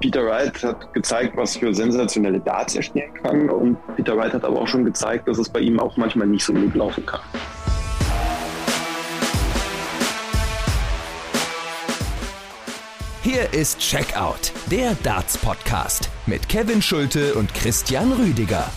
Peter Wright hat gezeigt, was für sensationelle Darts er spielen kann. Und Peter Wright hat aber auch schon gezeigt, dass es bei ihm auch manchmal nicht so gut laufen kann. Hier ist Checkout, der Darts Podcast mit Kevin Schulte und Christian Rüdiger.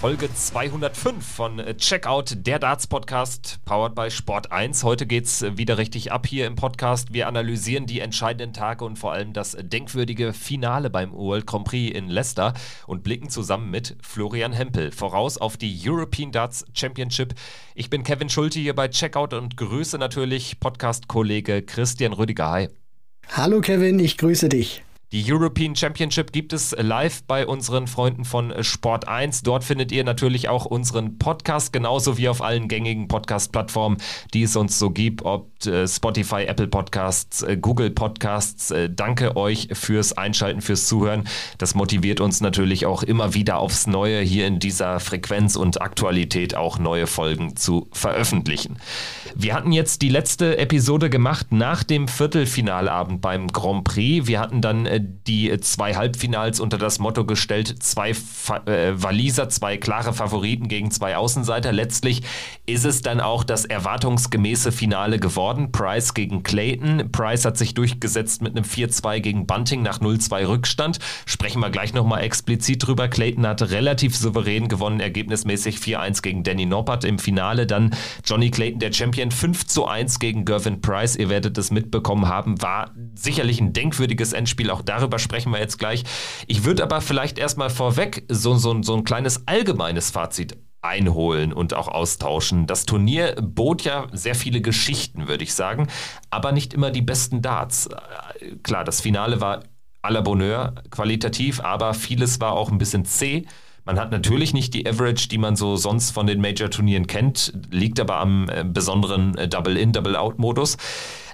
Folge 205 von äh, Checkout, der Darts Podcast, powered by Sport 1. Heute geht's äh, wieder richtig ab hier im Podcast. Wir analysieren die entscheidenden Tage und vor allem das denkwürdige Finale beim World Grand Prix in Leicester und blicken zusammen mit Florian Hempel voraus auf die European Darts Championship. Ich bin Kevin Schulte hier bei Checkout und grüße natürlich Podcast-Kollege Christian Rüdiger. Hi. Hallo Kevin, ich grüße dich. Die European Championship gibt es live bei unseren Freunden von Sport 1. Dort findet ihr natürlich auch unseren Podcast, genauso wie auf allen gängigen Podcast-Plattformen, die es uns so gibt, ob äh, Spotify, Apple Podcasts, äh, Google Podcasts. Äh, danke euch fürs Einschalten, fürs Zuhören. Das motiviert uns natürlich auch immer wieder aufs Neue, hier in dieser Frequenz und Aktualität auch neue Folgen zu veröffentlichen. Wir hatten jetzt die letzte Episode gemacht nach dem Viertelfinalabend beim Grand Prix. Wir hatten dann die zwei Halbfinals unter das Motto gestellt, zwei Fa äh, Waliser, zwei klare Favoriten gegen zwei Außenseiter. Letztlich ist es dann auch das erwartungsgemäße Finale geworden. Price gegen Clayton. Price hat sich durchgesetzt mit einem 4-2 gegen Bunting nach 0-2 Rückstand. Sprechen wir gleich nochmal explizit drüber. Clayton hatte relativ souverän gewonnen, ergebnismäßig 4-1 gegen Danny Noppert. Im Finale dann Johnny Clayton, der Champion, 5-1 gegen Gervin Price. Ihr werdet es mitbekommen haben, war sicherlich ein denkwürdiges Endspiel. Auch darüber sprechen wir jetzt gleich. Ich würde aber vielleicht erstmal vorweg so, so, so ein kleines allgemeines Fazit einholen und auch austauschen. Das Turnier bot ja sehr viele Geschichten, würde ich sagen, aber nicht immer die besten Darts. Klar, das Finale war à la Bonheur qualitativ, aber vieles war auch ein bisschen zäh. Man hat natürlich nicht die Average, die man so sonst von den Major-Turnieren kennt, liegt aber am äh, besonderen äh, Double-In, Double-Out-Modus.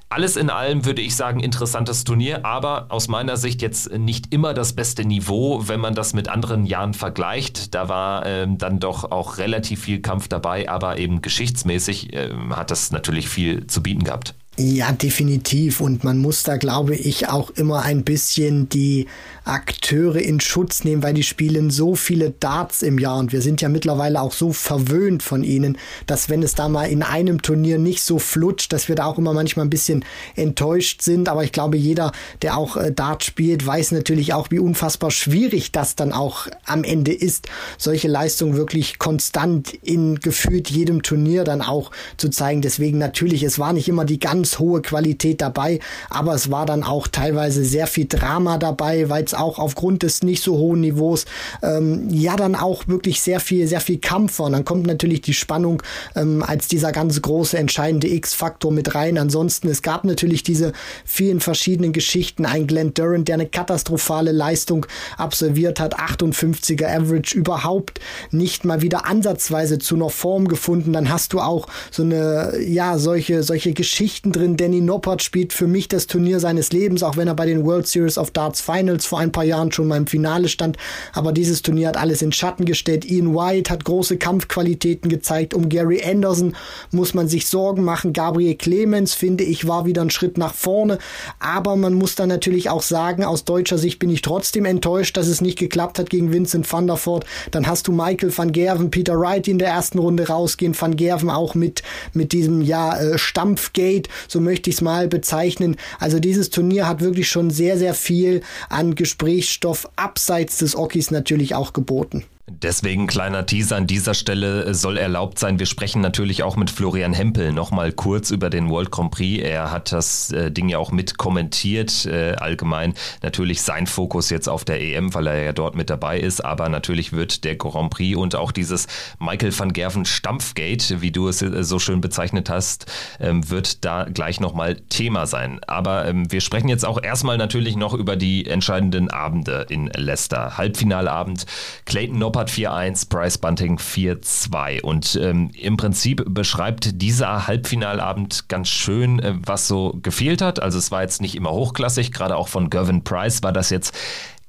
Alles in allem würde ich sagen, interessantes Turnier, aber aus meiner Sicht jetzt nicht immer das beste Niveau, wenn man das mit anderen Jahren vergleicht. Da war ähm, dann doch auch relativ viel Kampf dabei, aber eben geschichtsmäßig ähm, hat das natürlich viel zu bieten gehabt. Ja, definitiv. Und man muss da, glaube ich, auch immer ein bisschen die Akteure in Schutz nehmen, weil die spielen so viele Darts im Jahr und wir sind ja mittlerweile auch so verwöhnt von ihnen, dass wenn es da mal in einem Turnier nicht so flutscht, dass wir da auch immer manchmal ein bisschen enttäuscht sind. Aber ich glaube, jeder, der auch äh, Dart spielt, weiß natürlich auch, wie unfassbar schwierig das dann auch am Ende ist, solche Leistungen wirklich konstant in gefühlt jedem Turnier dann auch zu zeigen. Deswegen natürlich, es war nicht immer die ganz hohe Qualität dabei, aber es war dann auch teilweise sehr viel Drama dabei, weil es auch aufgrund des nicht so hohen Niveaus ähm, ja dann auch wirklich sehr viel, sehr viel Kampf war. Und dann kommt natürlich die Spannung ähm, als dieser ganz große, entscheidende X-Faktor mit rein. Ansonsten, es gab natürlich diese vielen verschiedenen Geschichten. Ein Glenn Durant, der eine katastrophale Leistung absolviert hat, 58er Average überhaupt nicht mal wieder ansatzweise zu einer Form gefunden. Dann hast du auch so eine, ja, solche, solche Geschichten drin. Danny Noppert spielt für mich das Turnier seines Lebens, auch wenn er bei den World Series of Darts Finals vor ein paar Jahren schon mal im Finale stand. Aber dieses Turnier hat alles in Schatten gestellt. Ian White hat große Kampfqualitäten gezeigt. Um Gary Anderson muss man sich Sorgen machen. Gabriel Clemens, finde ich, war wieder ein Schritt nach vorne. Aber man muss dann natürlich auch sagen, aus deutscher Sicht bin ich trotzdem enttäuscht, dass es nicht geklappt hat gegen Vincent van der Voort. Dann hast du Michael van Gerven, Peter Wright, in der ersten Runde rausgehen. Van Gerven auch mit, mit diesem, ja, äh, Stampfgate, so möchte ich es mal bezeichnen. Also dieses Turnier hat wirklich schon sehr, sehr viel an Gesprächsstoff abseits des Okis natürlich auch geboten. Deswegen kleiner Teaser an dieser Stelle soll erlaubt sein. Wir sprechen natürlich auch mit Florian Hempel nochmal kurz über den World Grand Prix. Er hat das äh, Ding ja auch mit kommentiert. Äh, allgemein natürlich sein Fokus jetzt auf der EM, weil er ja dort mit dabei ist. Aber natürlich wird der Grand Prix und auch dieses Michael van Gerven Stampfgate, wie du es äh, so schön bezeichnet hast, ähm, wird da gleich nochmal Thema sein. Aber ähm, wir sprechen jetzt auch erstmal natürlich noch über die entscheidenden Abende in Leicester. Halbfinalabend Clayton Nopp Noppert 4-1, Bryce Bunting 4-2. Und ähm, im Prinzip beschreibt dieser Halbfinalabend ganz schön, äh, was so gefehlt hat. Also es war jetzt nicht immer hochklassig, gerade auch von Gervin Price war das jetzt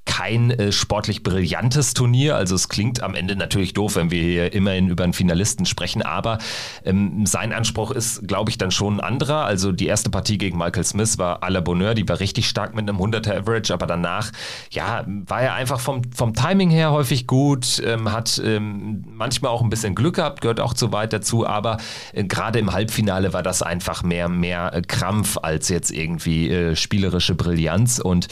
kein äh, sportlich brillantes Turnier. Also es klingt am Ende natürlich doof, wenn wir hier immerhin über einen Finalisten sprechen, aber ähm, sein Anspruch ist, glaube ich, dann schon ein anderer. Also die erste Partie gegen Michael Smith war à la Bonheur, die war richtig stark mit einem 100er Average, aber danach, ja, war er einfach vom, vom Timing her häufig gut, ähm, hat ähm, manchmal auch ein bisschen Glück gehabt, gehört auch zu weit dazu, aber äh, gerade im Halbfinale war das einfach mehr, mehr äh, Krampf als jetzt irgendwie äh, spielerische Brillanz. Und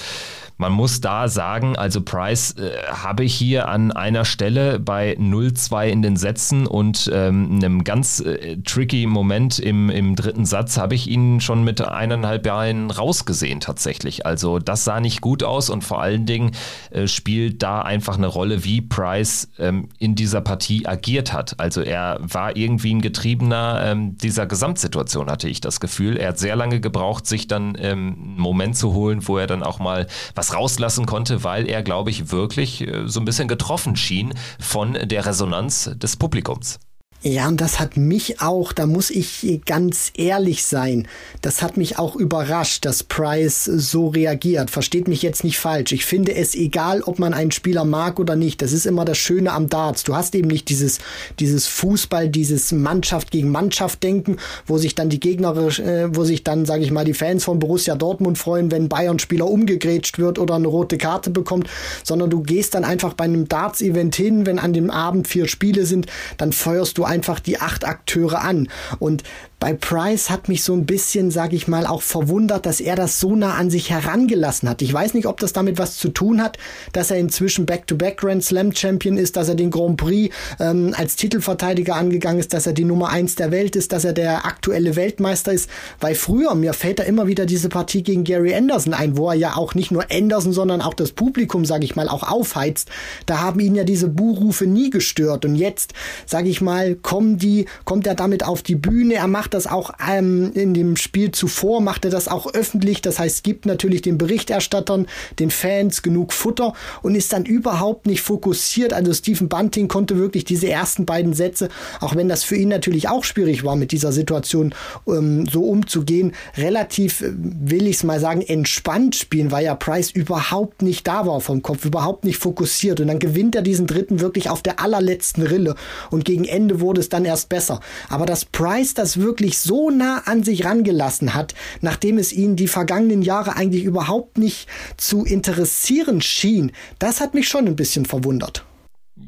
man muss da sagen, also Price äh, habe ich hier an einer Stelle bei 0-2 in den Sätzen und ähm, einem ganz äh, tricky Moment im, im dritten Satz habe ich ihn schon mit eineinhalb Jahren rausgesehen tatsächlich. Also das sah nicht gut aus und vor allen Dingen äh, spielt da einfach eine Rolle, wie Price ähm, in dieser Partie agiert hat. Also er war irgendwie ein Getriebener ähm, dieser Gesamtsituation, hatte ich das Gefühl. Er hat sehr lange gebraucht, sich dann ähm, einen Moment zu holen, wo er dann auch mal was was rauslassen konnte, weil er, glaube ich, wirklich äh, so ein bisschen getroffen schien von der Resonanz des Publikums. Ja, und das hat mich auch, da muss ich ganz ehrlich sein, das hat mich auch überrascht, dass Price so reagiert. Versteht mich jetzt nicht falsch. Ich finde es egal, ob man einen Spieler mag oder nicht. Das ist immer das Schöne am Darts. Du hast eben nicht dieses, dieses Fußball, dieses Mannschaft gegen Mannschaft denken, wo sich dann die Gegner, äh, wo sich dann, sage ich mal, die Fans von Borussia Dortmund freuen, wenn Bayern-Spieler umgegrätscht wird oder eine rote Karte bekommt, sondern du gehst dann einfach bei einem Darts-Event hin, wenn an dem Abend vier Spiele sind, dann feuerst du einfach die acht Akteure an. Und bei Price hat mich so ein bisschen, sage ich mal, auch verwundert, dass er das so nah an sich herangelassen hat. Ich weiß nicht, ob das damit was zu tun hat, dass er inzwischen Back-to-Back Grand Slam Champion ist, dass er den Grand Prix ähm, als Titelverteidiger angegangen ist, dass er die Nummer eins der Welt ist, dass er der aktuelle Weltmeister ist. Weil früher, mir fällt da immer wieder diese Partie gegen Gary Anderson ein, wo er ja auch nicht nur Anderson, sondern auch das Publikum, sage ich mal, auch aufheizt. Da haben ihn ja diese Buhrufe nie gestört. Und jetzt, sage ich mal, kommen die, kommt er damit auf die Bühne, er macht das auch ähm, in dem Spiel zuvor, macht er das auch öffentlich. Das heißt, gibt natürlich den Berichterstattern, den Fans genug Futter und ist dann überhaupt nicht fokussiert. Also Stephen Bunting konnte wirklich diese ersten beiden Sätze, auch wenn das für ihn natürlich auch schwierig war, mit dieser Situation ähm, so umzugehen, relativ, äh, will ich es mal sagen, entspannt spielen, weil ja Price überhaupt nicht da war vom Kopf, überhaupt nicht fokussiert. Und dann gewinnt er diesen dritten wirklich auf der allerletzten Rille. Und gegen Ende wurde es dann erst besser. Aber dass Price das wirklich wirklich so nah an sich rangelassen hat, nachdem es ihn die vergangenen Jahre eigentlich überhaupt nicht zu interessieren schien, das hat mich schon ein bisschen verwundert.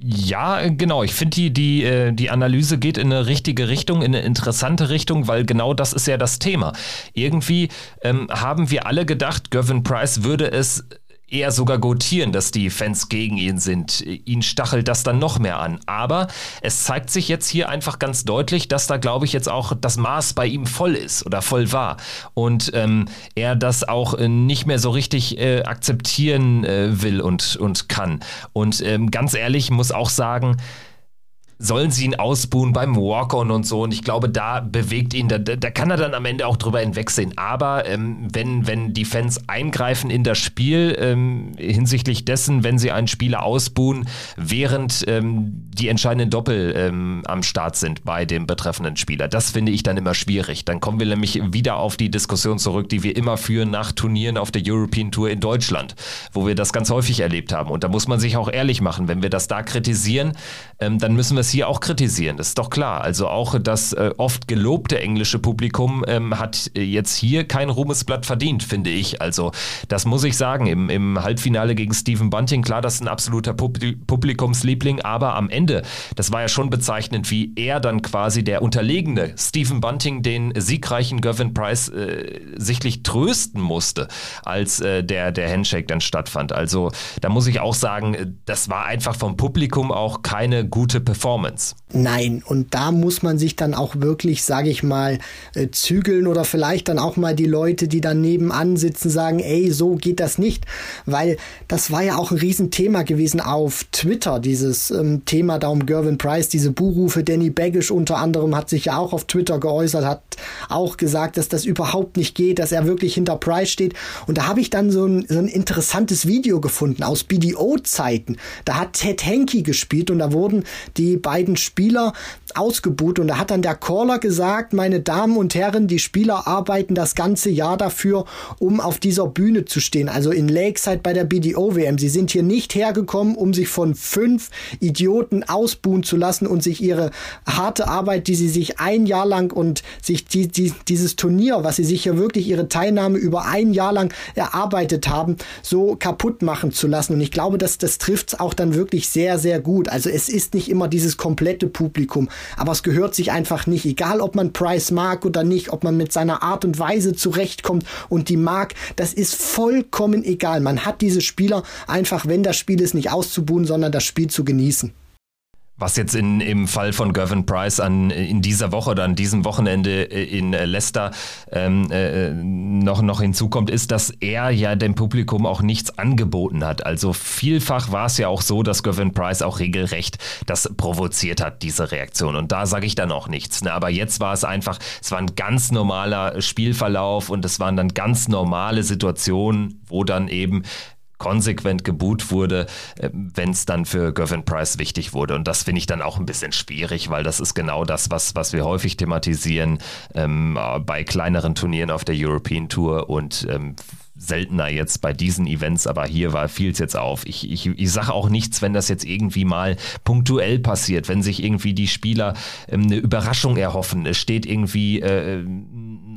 Ja, genau. Ich finde, die, die, äh, die Analyse geht in eine richtige Richtung, in eine interessante Richtung, weil genau das ist ja das Thema. Irgendwie ähm, haben wir alle gedacht, Gavin Price würde es eher sogar gotieren, dass die Fans gegen ihn sind. Ihn stachelt das dann noch mehr an. Aber es zeigt sich jetzt hier einfach ganz deutlich, dass da, glaube ich, jetzt auch das Maß bei ihm voll ist oder voll war. Und ähm, er das auch äh, nicht mehr so richtig äh, akzeptieren äh, will und, und kann. Und ähm, ganz ehrlich, muss auch sagen, sollen sie ihn ausbuhen beim Walk-On und so. Und ich glaube, da bewegt ihn, da, da kann er dann am Ende auch drüber hinwegsehen. Aber ähm, wenn, wenn die Fans eingreifen in das Spiel ähm, hinsichtlich dessen, wenn sie einen Spieler ausbuhen, während ähm, die entscheidenden Doppel ähm, am Start sind bei dem betreffenden Spieler, das finde ich dann immer schwierig. Dann kommen wir nämlich wieder auf die Diskussion zurück, die wir immer führen nach Turnieren auf der European Tour in Deutschland, wo wir das ganz häufig erlebt haben. Und da muss man sich auch ehrlich machen. Wenn wir das da kritisieren, ähm, dann müssen wir es hier auch kritisieren, das ist doch klar. Also auch das äh, oft gelobte englische Publikum ähm, hat äh, jetzt hier kein Ruhmesblatt verdient, finde ich. Also das muss ich sagen. Im, im Halbfinale gegen Stephen Bunting, klar, das ist ein absoluter Pub Publikumsliebling, aber am Ende, das war ja schon bezeichnend, wie er dann quasi der unterlegene Stephen Bunting den siegreichen Gavin Price äh, sichtlich trösten musste, als äh, der, der Handshake dann stattfand. Also da muss ich auch sagen, das war einfach vom Publikum auch keine gute Performance. Nein, und da muss man sich dann auch wirklich, sage ich mal, äh, zügeln oder vielleicht dann auch mal die Leute, die dann nebenan sitzen, sagen, ey, so geht das nicht, weil das war ja auch ein Riesenthema gewesen auf Twitter, dieses ähm, Thema da um Gervin Price, diese Buhrufe, Danny Baggish unter anderem hat sich ja auch auf Twitter geäußert, hat auch gesagt, dass das überhaupt nicht geht, dass er wirklich hinter Price steht. Und da habe ich dann so ein, so ein interessantes Video gefunden aus BDO-Zeiten, da hat Ted Henke gespielt und da wurden die beiden Spieler ausgebuht und da hat dann der Caller gesagt, meine Damen und Herren, die Spieler arbeiten das ganze Jahr dafür, um auf dieser Bühne zu stehen. Also in Lakeside bei der BDO-WM. Sie sind hier nicht hergekommen, um sich von fünf Idioten ausbuhen zu lassen und sich ihre harte Arbeit, die sie sich ein Jahr lang und sich die, die, dieses Turnier, was sie sich hier wirklich ihre Teilnahme über ein Jahr lang erarbeitet haben, so kaputt machen zu lassen. Und ich glaube, dass das trifft auch dann wirklich sehr, sehr gut. Also es ist nicht immer dieses komplette Publikum, aber es gehört sich einfach nicht, egal ob man Price mag oder nicht, ob man mit seiner Art und Weise zurechtkommt und die mag, das ist vollkommen egal. Man hat diese Spieler einfach, wenn das Spiel ist, nicht auszubuhen, sondern das Spiel zu genießen. Was jetzt in, im Fall von Gervin Price an, in dieser Woche oder an diesem Wochenende äh, in Leicester ähm, äh, noch, noch hinzukommt, ist, dass er ja dem Publikum auch nichts angeboten hat. Also vielfach war es ja auch so, dass Gervin Price auch regelrecht das provoziert hat, diese Reaktion. Und da sage ich dann auch nichts. Ne? Aber jetzt war es einfach, es war ein ganz normaler Spielverlauf und es waren dann ganz normale Situationen, wo dann eben konsequent geboot wurde, äh, wenn es dann für Gervin Price wichtig wurde. Und das finde ich dann auch ein bisschen schwierig, weil das ist genau das, was, was wir häufig thematisieren ähm, bei kleineren Turnieren auf der European Tour und ähm, seltener jetzt bei diesen Events, aber hier war fiel es jetzt auf. Ich, ich, ich sage auch nichts, wenn das jetzt irgendwie mal punktuell passiert, wenn sich irgendwie die Spieler ähm, eine Überraschung erhoffen. Es steht irgendwie äh,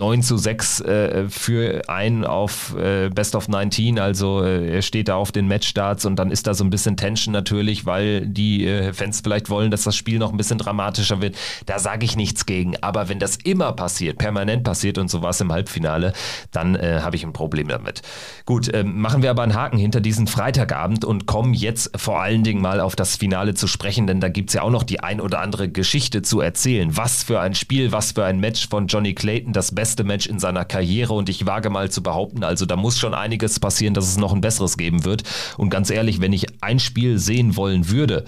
9 zu 6 äh, für einen auf äh, Best of 19, also äh, er steht da auf den Matchstarts und dann ist da so ein bisschen Tension natürlich, weil die äh, Fans vielleicht wollen, dass das Spiel noch ein bisschen dramatischer wird. Da sage ich nichts gegen, aber wenn das immer passiert, permanent passiert und so war im Halbfinale, dann äh, habe ich ein Problem damit. Gut, ähm, machen wir aber einen Haken hinter diesen Freitagabend und kommen jetzt vor allen Dingen mal auf das Finale zu sprechen, denn da gibt es ja auch noch die ein oder andere Geschichte zu erzählen. Was für ein Spiel, was für ein Match von Johnny Clayton, das beste beste Match in seiner Karriere und ich wage mal zu behaupten, also da muss schon einiges passieren, dass es noch ein besseres geben wird. Und ganz ehrlich, wenn ich ein Spiel sehen wollen würde,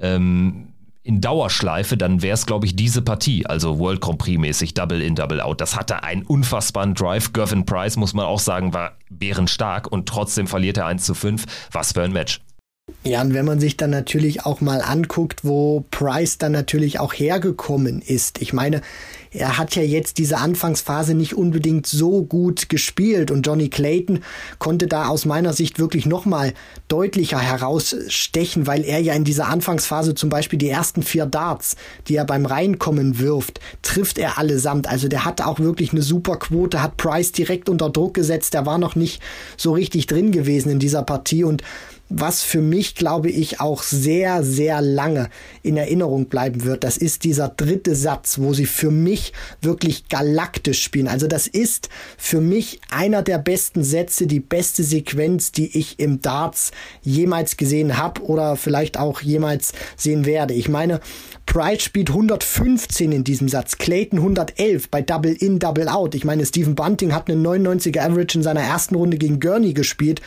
ähm, in Dauerschleife, dann wäre es, glaube ich, diese Partie, also World Grand Prix mäßig, Double in, Double out. Das hatte einen unfassbaren Drive. Gervin Price, muss man auch sagen, war bärenstark und trotzdem verliert er 1 zu 5. Was für ein Match. Ja, und wenn man sich dann natürlich auch mal anguckt, wo Price dann natürlich auch hergekommen ist. Ich meine, er hat ja jetzt diese Anfangsphase nicht unbedingt so gut gespielt und Johnny Clayton konnte da aus meiner Sicht wirklich nochmal deutlicher herausstechen, weil er ja in dieser Anfangsphase zum Beispiel die ersten vier Darts, die er beim Reinkommen wirft, trifft er allesamt. Also der hat auch wirklich eine super Quote, hat Price direkt unter Druck gesetzt, der war noch nicht so richtig drin gewesen in dieser Partie und was für mich, glaube ich, auch sehr, sehr lange in Erinnerung bleiben wird. Das ist dieser dritte Satz, wo sie für mich wirklich galaktisch spielen. Also das ist für mich einer der besten Sätze, die beste Sequenz, die ich im Darts jemals gesehen habe oder vielleicht auch jemals sehen werde. Ich meine, Price spielt 115 in diesem Satz, Clayton 111 bei Double In, Double Out. Ich meine, Stephen Bunting hat einen 99er Average in seiner ersten Runde gegen Gurney gespielt.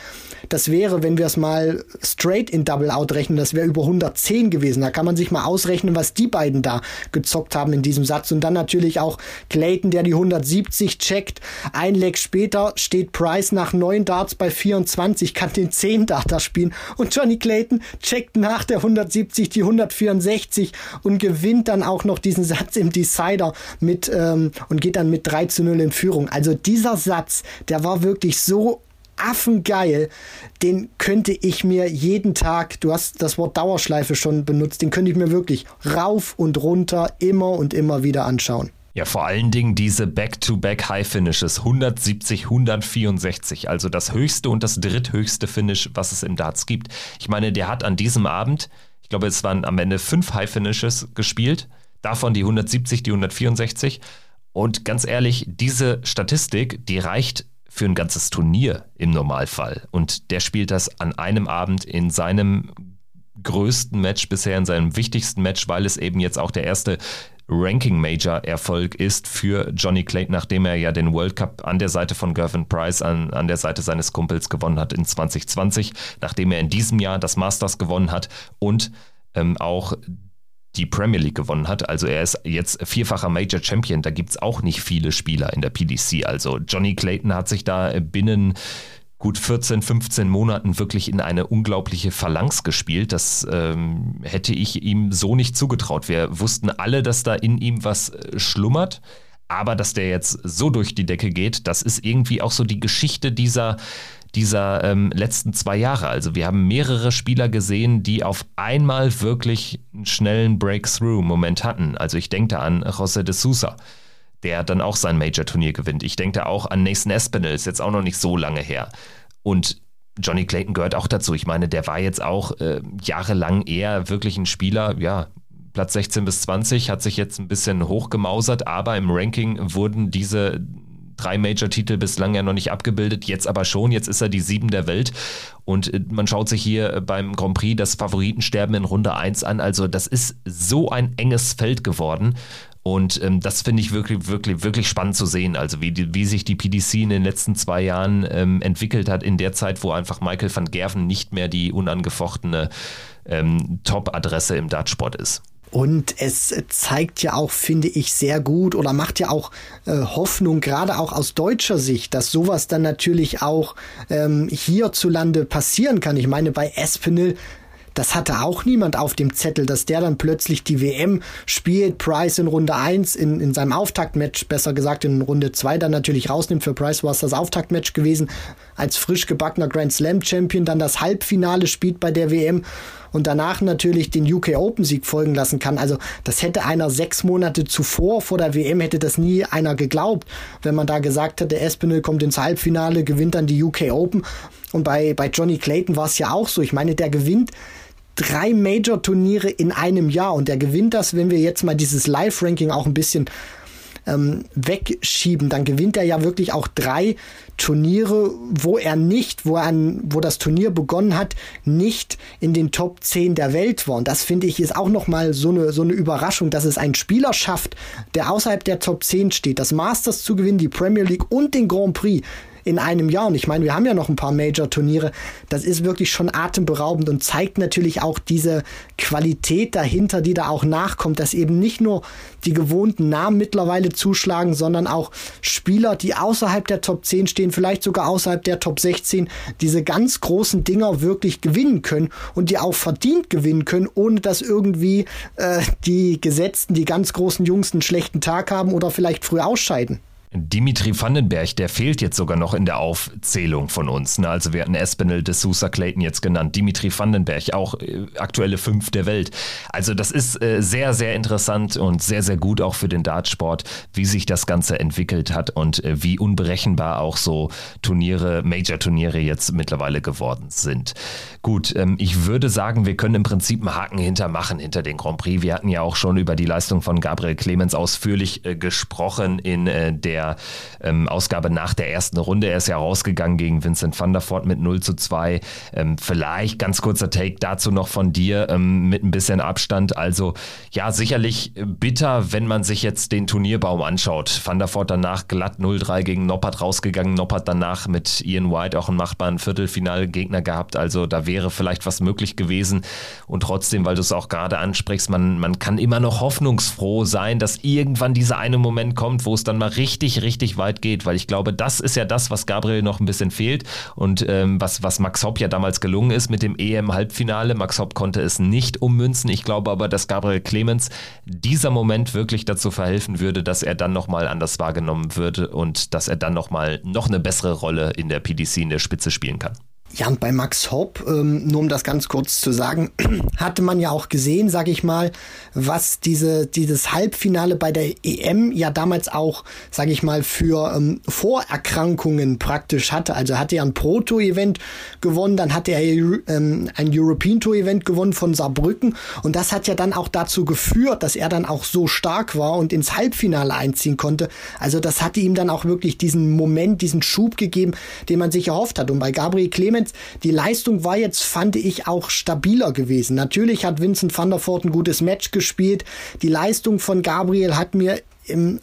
Das wäre, wenn wir es mal straight in Double Out rechnen, das wäre über 110 gewesen. Da kann man sich mal ausrechnen, was die beiden da gezockt haben in diesem Satz. Und dann natürlich auch Clayton, der die 170 checkt. Ein Leg später steht Price nach neun Darts bei 24, kann den 10 Darter spielen. Und Johnny Clayton checkt nach der 170 die 164 und gewinnt dann auch noch diesen Satz im Decider mit ähm, und geht dann mit 3 zu 0 in Führung. Also dieser Satz, der war wirklich so affengeil. Den könnte ich mir jeden Tag, du hast das Wort Dauerschleife schon benutzt, den könnte ich mir wirklich rauf und runter immer und immer wieder anschauen. Ja, vor allen Dingen diese Back-to-Back High Finishes 170, 164, also das höchste und das dritthöchste Finish, was es im Darts gibt. Ich meine, der hat an diesem Abend, ich glaube, es waren am Ende fünf High Finishes gespielt, davon die 170, die 164. Und ganz ehrlich, diese Statistik, die reicht für ein ganzes Turnier im Normalfall. Und der spielt das an einem Abend in seinem größten Match bisher, in seinem wichtigsten Match, weil es eben jetzt auch der erste Ranking-Major-Erfolg ist für Johnny Clayton, nachdem er ja den World Cup an der Seite von Gervin Price, an, an der Seite seines Kumpels gewonnen hat in 2020, nachdem er in diesem Jahr das Masters gewonnen hat und ähm, auch die Premier League gewonnen hat. Also er ist jetzt vierfacher Major Champion. Da gibt es auch nicht viele Spieler in der PDC. Also Johnny Clayton hat sich da binnen gut 14, 15 Monaten wirklich in eine unglaubliche Phalanx gespielt. Das ähm, hätte ich ihm so nicht zugetraut. Wir wussten alle, dass da in ihm was äh, schlummert. Aber dass der jetzt so durch die Decke geht, das ist irgendwie auch so die Geschichte dieser, dieser ähm, letzten zwei Jahre. Also wir haben mehrere Spieler gesehen, die auf einmal wirklich einen schnellen Breakthrough-Moment hatten. Also ich denke da an José de Sousa, der dann auch sein Major-Turnier gewinnt. Ich denke da auch an Nathan Espinel, ist jetzt auch noch nicht so lange her. Und Johnny Clayton gehört auch dazu. Ich meine, der war jetzt auch äh, jahrelang eher wirklich ein Spieler, ja, Platz 16 bis 20, hat sich jetzt ein bisschen hochgemausert, aber im Ranking wurden diese drei Major-Titel bislang ja noch nicht abgebildet, jetzt aber schon, jetzt ist er die sieben der Welt und äh, man schaut sich hier beim Grand Prix das Favoritensterben in Runde 1 an, also das ist so ein enges Feld geworden und ähm, das finde ich wirklich, wirklich, wirklich spannend zu sehen. Also wie, die, wie sich die PDC in den letzten zwei Jahren ähm, entwickelt hat, in der Zeit, wo einfach Michael van Gerven nicht mehr die unangefochtene ähm, Top-Adresse im Dartsport ist. Und es zeigt ja auch, finde ich, sehr gut oder macht ja auch äh, Hoffnung, gerade auch aus deutscher Sicht, dass sowas dann natürlich auch ähm, hierzulande passieren kann. Ich meine, bei Espinel das hatte auch niemand auf dem Zettel, dass der dann plötzlich die WM spielt, Price in Runde 1, in, in seinem Auftaktmatch, besser gesagt in Runde 2 dann natürlich rausnimmt. Für Price war es das Auftaktmatch gewesen, als frisch gebackener Grand Slam Champion, dann das Halbfinale spielt bei der WM und danach natürlich den UK Open Sieg folgen lassen kann. Also das hätte einer sechs Monate zuvor vor der WM hätte das nie einer geglaubt, wenn man da gesagt hätte, Espinel kommt ins Halbfinale, gewinnt dann die UK Open. Und bei, bei Johnny Clayton war es ja auch so. Ich meine, der gewinnt drei Major-Turniere in einem Jahr und der gewinnt das, wenn wir jetzt mal dieses Live-Ranking auch ein bisschen ähm, wegschieben, dann gewinnt er ja wirklich auch drei Turniere, wo er nicht, wo er, wo das Turnier begonnen hat, nicht in den Top 10 der Welt war. Und das finde ich ist auch nochmal so eine, so eine Überraschung, dass es ein Spieler schafft, der außerhalb der Top 10 steht, das Masters zu gewinnen, die Premier League und den Grand Prix in einem Jahr. Und ich meine, wir haben ja noch ein paar Major-Turniere. Das ist wirklich schon atemberaubend und zeigt natürlich auch diese Qualität dahinter, die da auch nachkommt, dass eben nicht nur die gewohnten Namen mittlerweile zuschlagen, sondern auch Spieler, die außerhalb der Top 10 stehen, vielleicht sogar außerhalb der Top 16, diese ganz großen Dinger wirklich gewinnen können und die auch verdient gewinnen können, ohne dass irgendwie äh, die Gesetzten, die ganz großen Jungs einen schlechten Tag haben oder vielleicht früh ausscheiden. Dimitri Vandenberg, der fehlt jetzt sogar noch in der Aufzählung von uns. Ne? Also wir hatten Espinel de Sousa Clayton jetzt genannt. Dimitri Vandenberg, auch äh, aktuelle Fünf der Welt. Also das ist äh, sehr, sehr interessant und sehr, sehr gut auch für den Dartsport, wie sich das Ganze entwickelt hat und äh, wie unberechenbar auch so Turniere, Major-Turniere jetzt mittlerweile geworden sind. Gut, ähm, ich würde sagen, wir können im Prinzip einen Haken hintermachen hinter den Grand Prix. Wir hatten ja auch schon über die Leistung von Gabriel Clemens ausführlich äh, gesprochen in äh, der der ähm, Ausgabe nach der ersten Runde. Er ist ja rausgegangen gegen Vincent van der Voort mit 0 zu 2. Ähm, vielleicht ganz kurzer Take dazu noch von dir ähm, mit ein bisschen Abstand. Also ja, sicherlich bitter, wenn man sich jetzt den Turnierbaum anschaut. Van der Voort danach glatt 0-3 gegen Noppert rausgegangen. Noppert danach mit Ian White auch einen machbaren Viertelfinalgegner gehabt. Also da wäre vielleicht was möglich gewesen. Und trotzdem, weil du es auch gerade ansprichst, man, man kann immer noch hoffnungsfroh sein, dass irgendwann dieser eine Moment kommt, wo es dann mal richtig richtig, richtig weit geht, weil ich glaube, das ist ja das, was Gabriel noch ein bisschen fehlt und ähm, was, was Max Hopp ja damals gelungen ist mit dem EM-Halbfinale. Max Hopp konnte es nicht ummünzen. Ich glaube aber, dass Gabriel Clemens dieser Moment wirklich dazu verhelfen würde, dass er dann nochmal anders wahrgenommen würde und dass er dann nochmal noch eine bessere Rolle in der PDC in der Spitze spielen kann. Ja, und bei Max Hopp, ähm, nur um das ganz kurz zu sagen, hatte man ja auch gesehen, sag ich mal, was diese, dieses Halbfinale bei der EM ja damals auch, sag ich mal, für ähm, Vorerkrankungen praktisch hatte. Also hatte er ein Pro-Tour-Event gewonnen, dann hatte er ähm, ein European Tour-Event gewonnen von Saarbrücken und das hat ja dann auch dazu geführt, dass er dann auch so stark war und ins Halbfinale einziehen konnte. Also das hatte ihm dann auch wirklich diesen Moment, diesen Schub gegeben, den man sich erhofft hat. Und bei Gabriel Clemens Clemens, die Leistung war jetzt, fand ich, auch stabiler gewesen. Natürlich hat Vincent van der Voort ein gutes Match gespielt. Die Leistung von Gabriel hat mir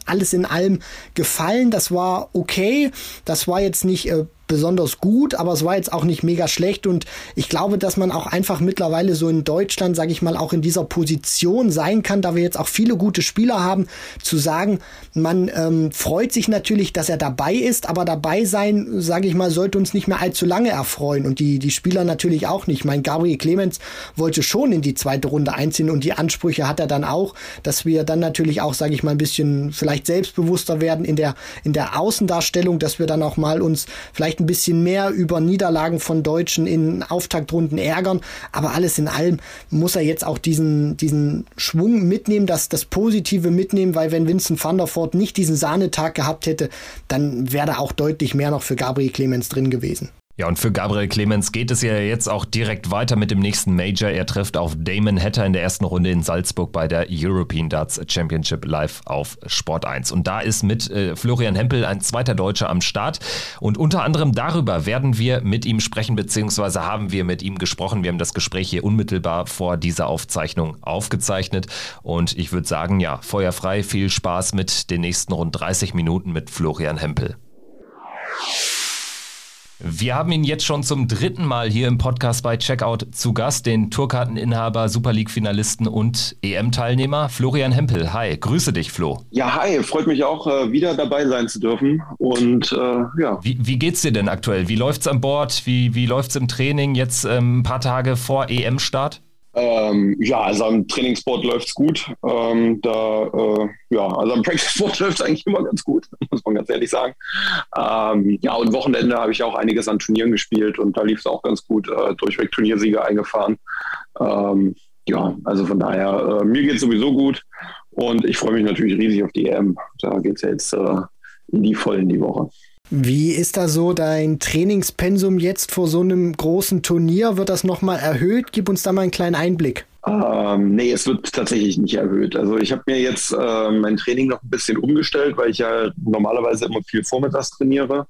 alles in allem gefallen. Das war okay. Das war jetzt nicht äh, besonders gut, aber es war jetzt auch nicht mega schlecht und ich glaube, dass man auch einfach mittlerweile so in Deutschland, sage ich mal, auch in dieser Position sein kann, da wir jetzt auch viele gute Spieler haben, zu sagen, man ähm, freut sich natürlich, dass er dabei ist, aber dabei sein, sage ich mal, sollte uns nicht mehr allzu lange erfreuen und die, die Spieler natürlich auch nicht. Mein Gabriel Clemens wollte schon in die zweite Runde einziehen und die Ansprüche hat er dann auch, dass wir dann natürlich auch, sage ich mal, ein bisschen vielleicht selbstbewusster werden in der, in der Außendarstellung, dass wir dann auch mal uns vielleicht ein bisschen mehr über Niederlagen von Deutschen in Auftaktrunden ärgern. Aber alles in allem muss er jetzt auch diesen, diesen Schwung mitnehmen, das, das Positive mitnehmen, weil wenn Vincent van der Voort nicht diesen Sahnetag gehabt hätte, dann wäre da auch deutlich mehr noch für Gabriel Clemens drin gewesen. Ja, und für Gabriel Clemens geht es ja jetzt auch direkt weiter mit dem nächsten Major. Er trifft auf Damon Hatter in der ersten Runde in Salzburg bei der European Darts Championship live auf Sport 1. Und da ist mit äh, Florian Hempel ein zweiter Deutscher am Start. Und unter anderem darüber werden wir mit ihm sprechen, beziehungsweise haben wir mit ihm gesprochen. Wir haben das Gespräch hier unmittelbar vor dieser Aufzeichnung aufgezeichnet. Und ich würde sagen, ja, feuerfrei, viel Spaß mit den nächsten rund 30 Minuten mit Florian Hempel. Wir haben ihn jetzt schon zum dritten Mal hier im Podcast bei Checkout zu Gast, den Tourkarteninhaber, Super League-Finalisten und EM-Teilnehmer Florian Hempel. Hi, grüße dich, Flo. Ja, hi, freut mich auch, äh, wieder dabei sein zu dürfen. Und äh, ja. Wie, wie, geht's dir denn aktuell? Wie läuft's an Bord? Wie, wie läuft's im Training jetzt ähm, ein paar Tage vor EM-Start? Ähm, ja, also am Trainingssport läuft's gut. Ähm, da, äh, ja, also am Practice-Sport läuft's eigentlich immer ganz gut, muss man ganz ehrlich sagen. Ähm, ja, und Wochenende habe ich auch einiges an Turnieren gespielt und da lief es auch ganz gut, äh, durchweg Turniersieger eingefahren. Ähm, ja, also von daher, äh, mir geht's sowieso gut und ich freue mich natürlich riesig auf die EM. Da geht's ja jetzt äh, in die voll in die Woche. Wie ist da so dein Trainingspensum jetzt vor so einem großen Turnier? Wird das nochmal erhöht? Gib uns da mal einen kleinen Einblick. Ähm, nee, es wird tatsächlich nicht erhöht. Also ich habe mir jetzt äh, mein Training noch ein bisschen umgestellt, weil ich ja normalerweise immer viel vormittags trainiere.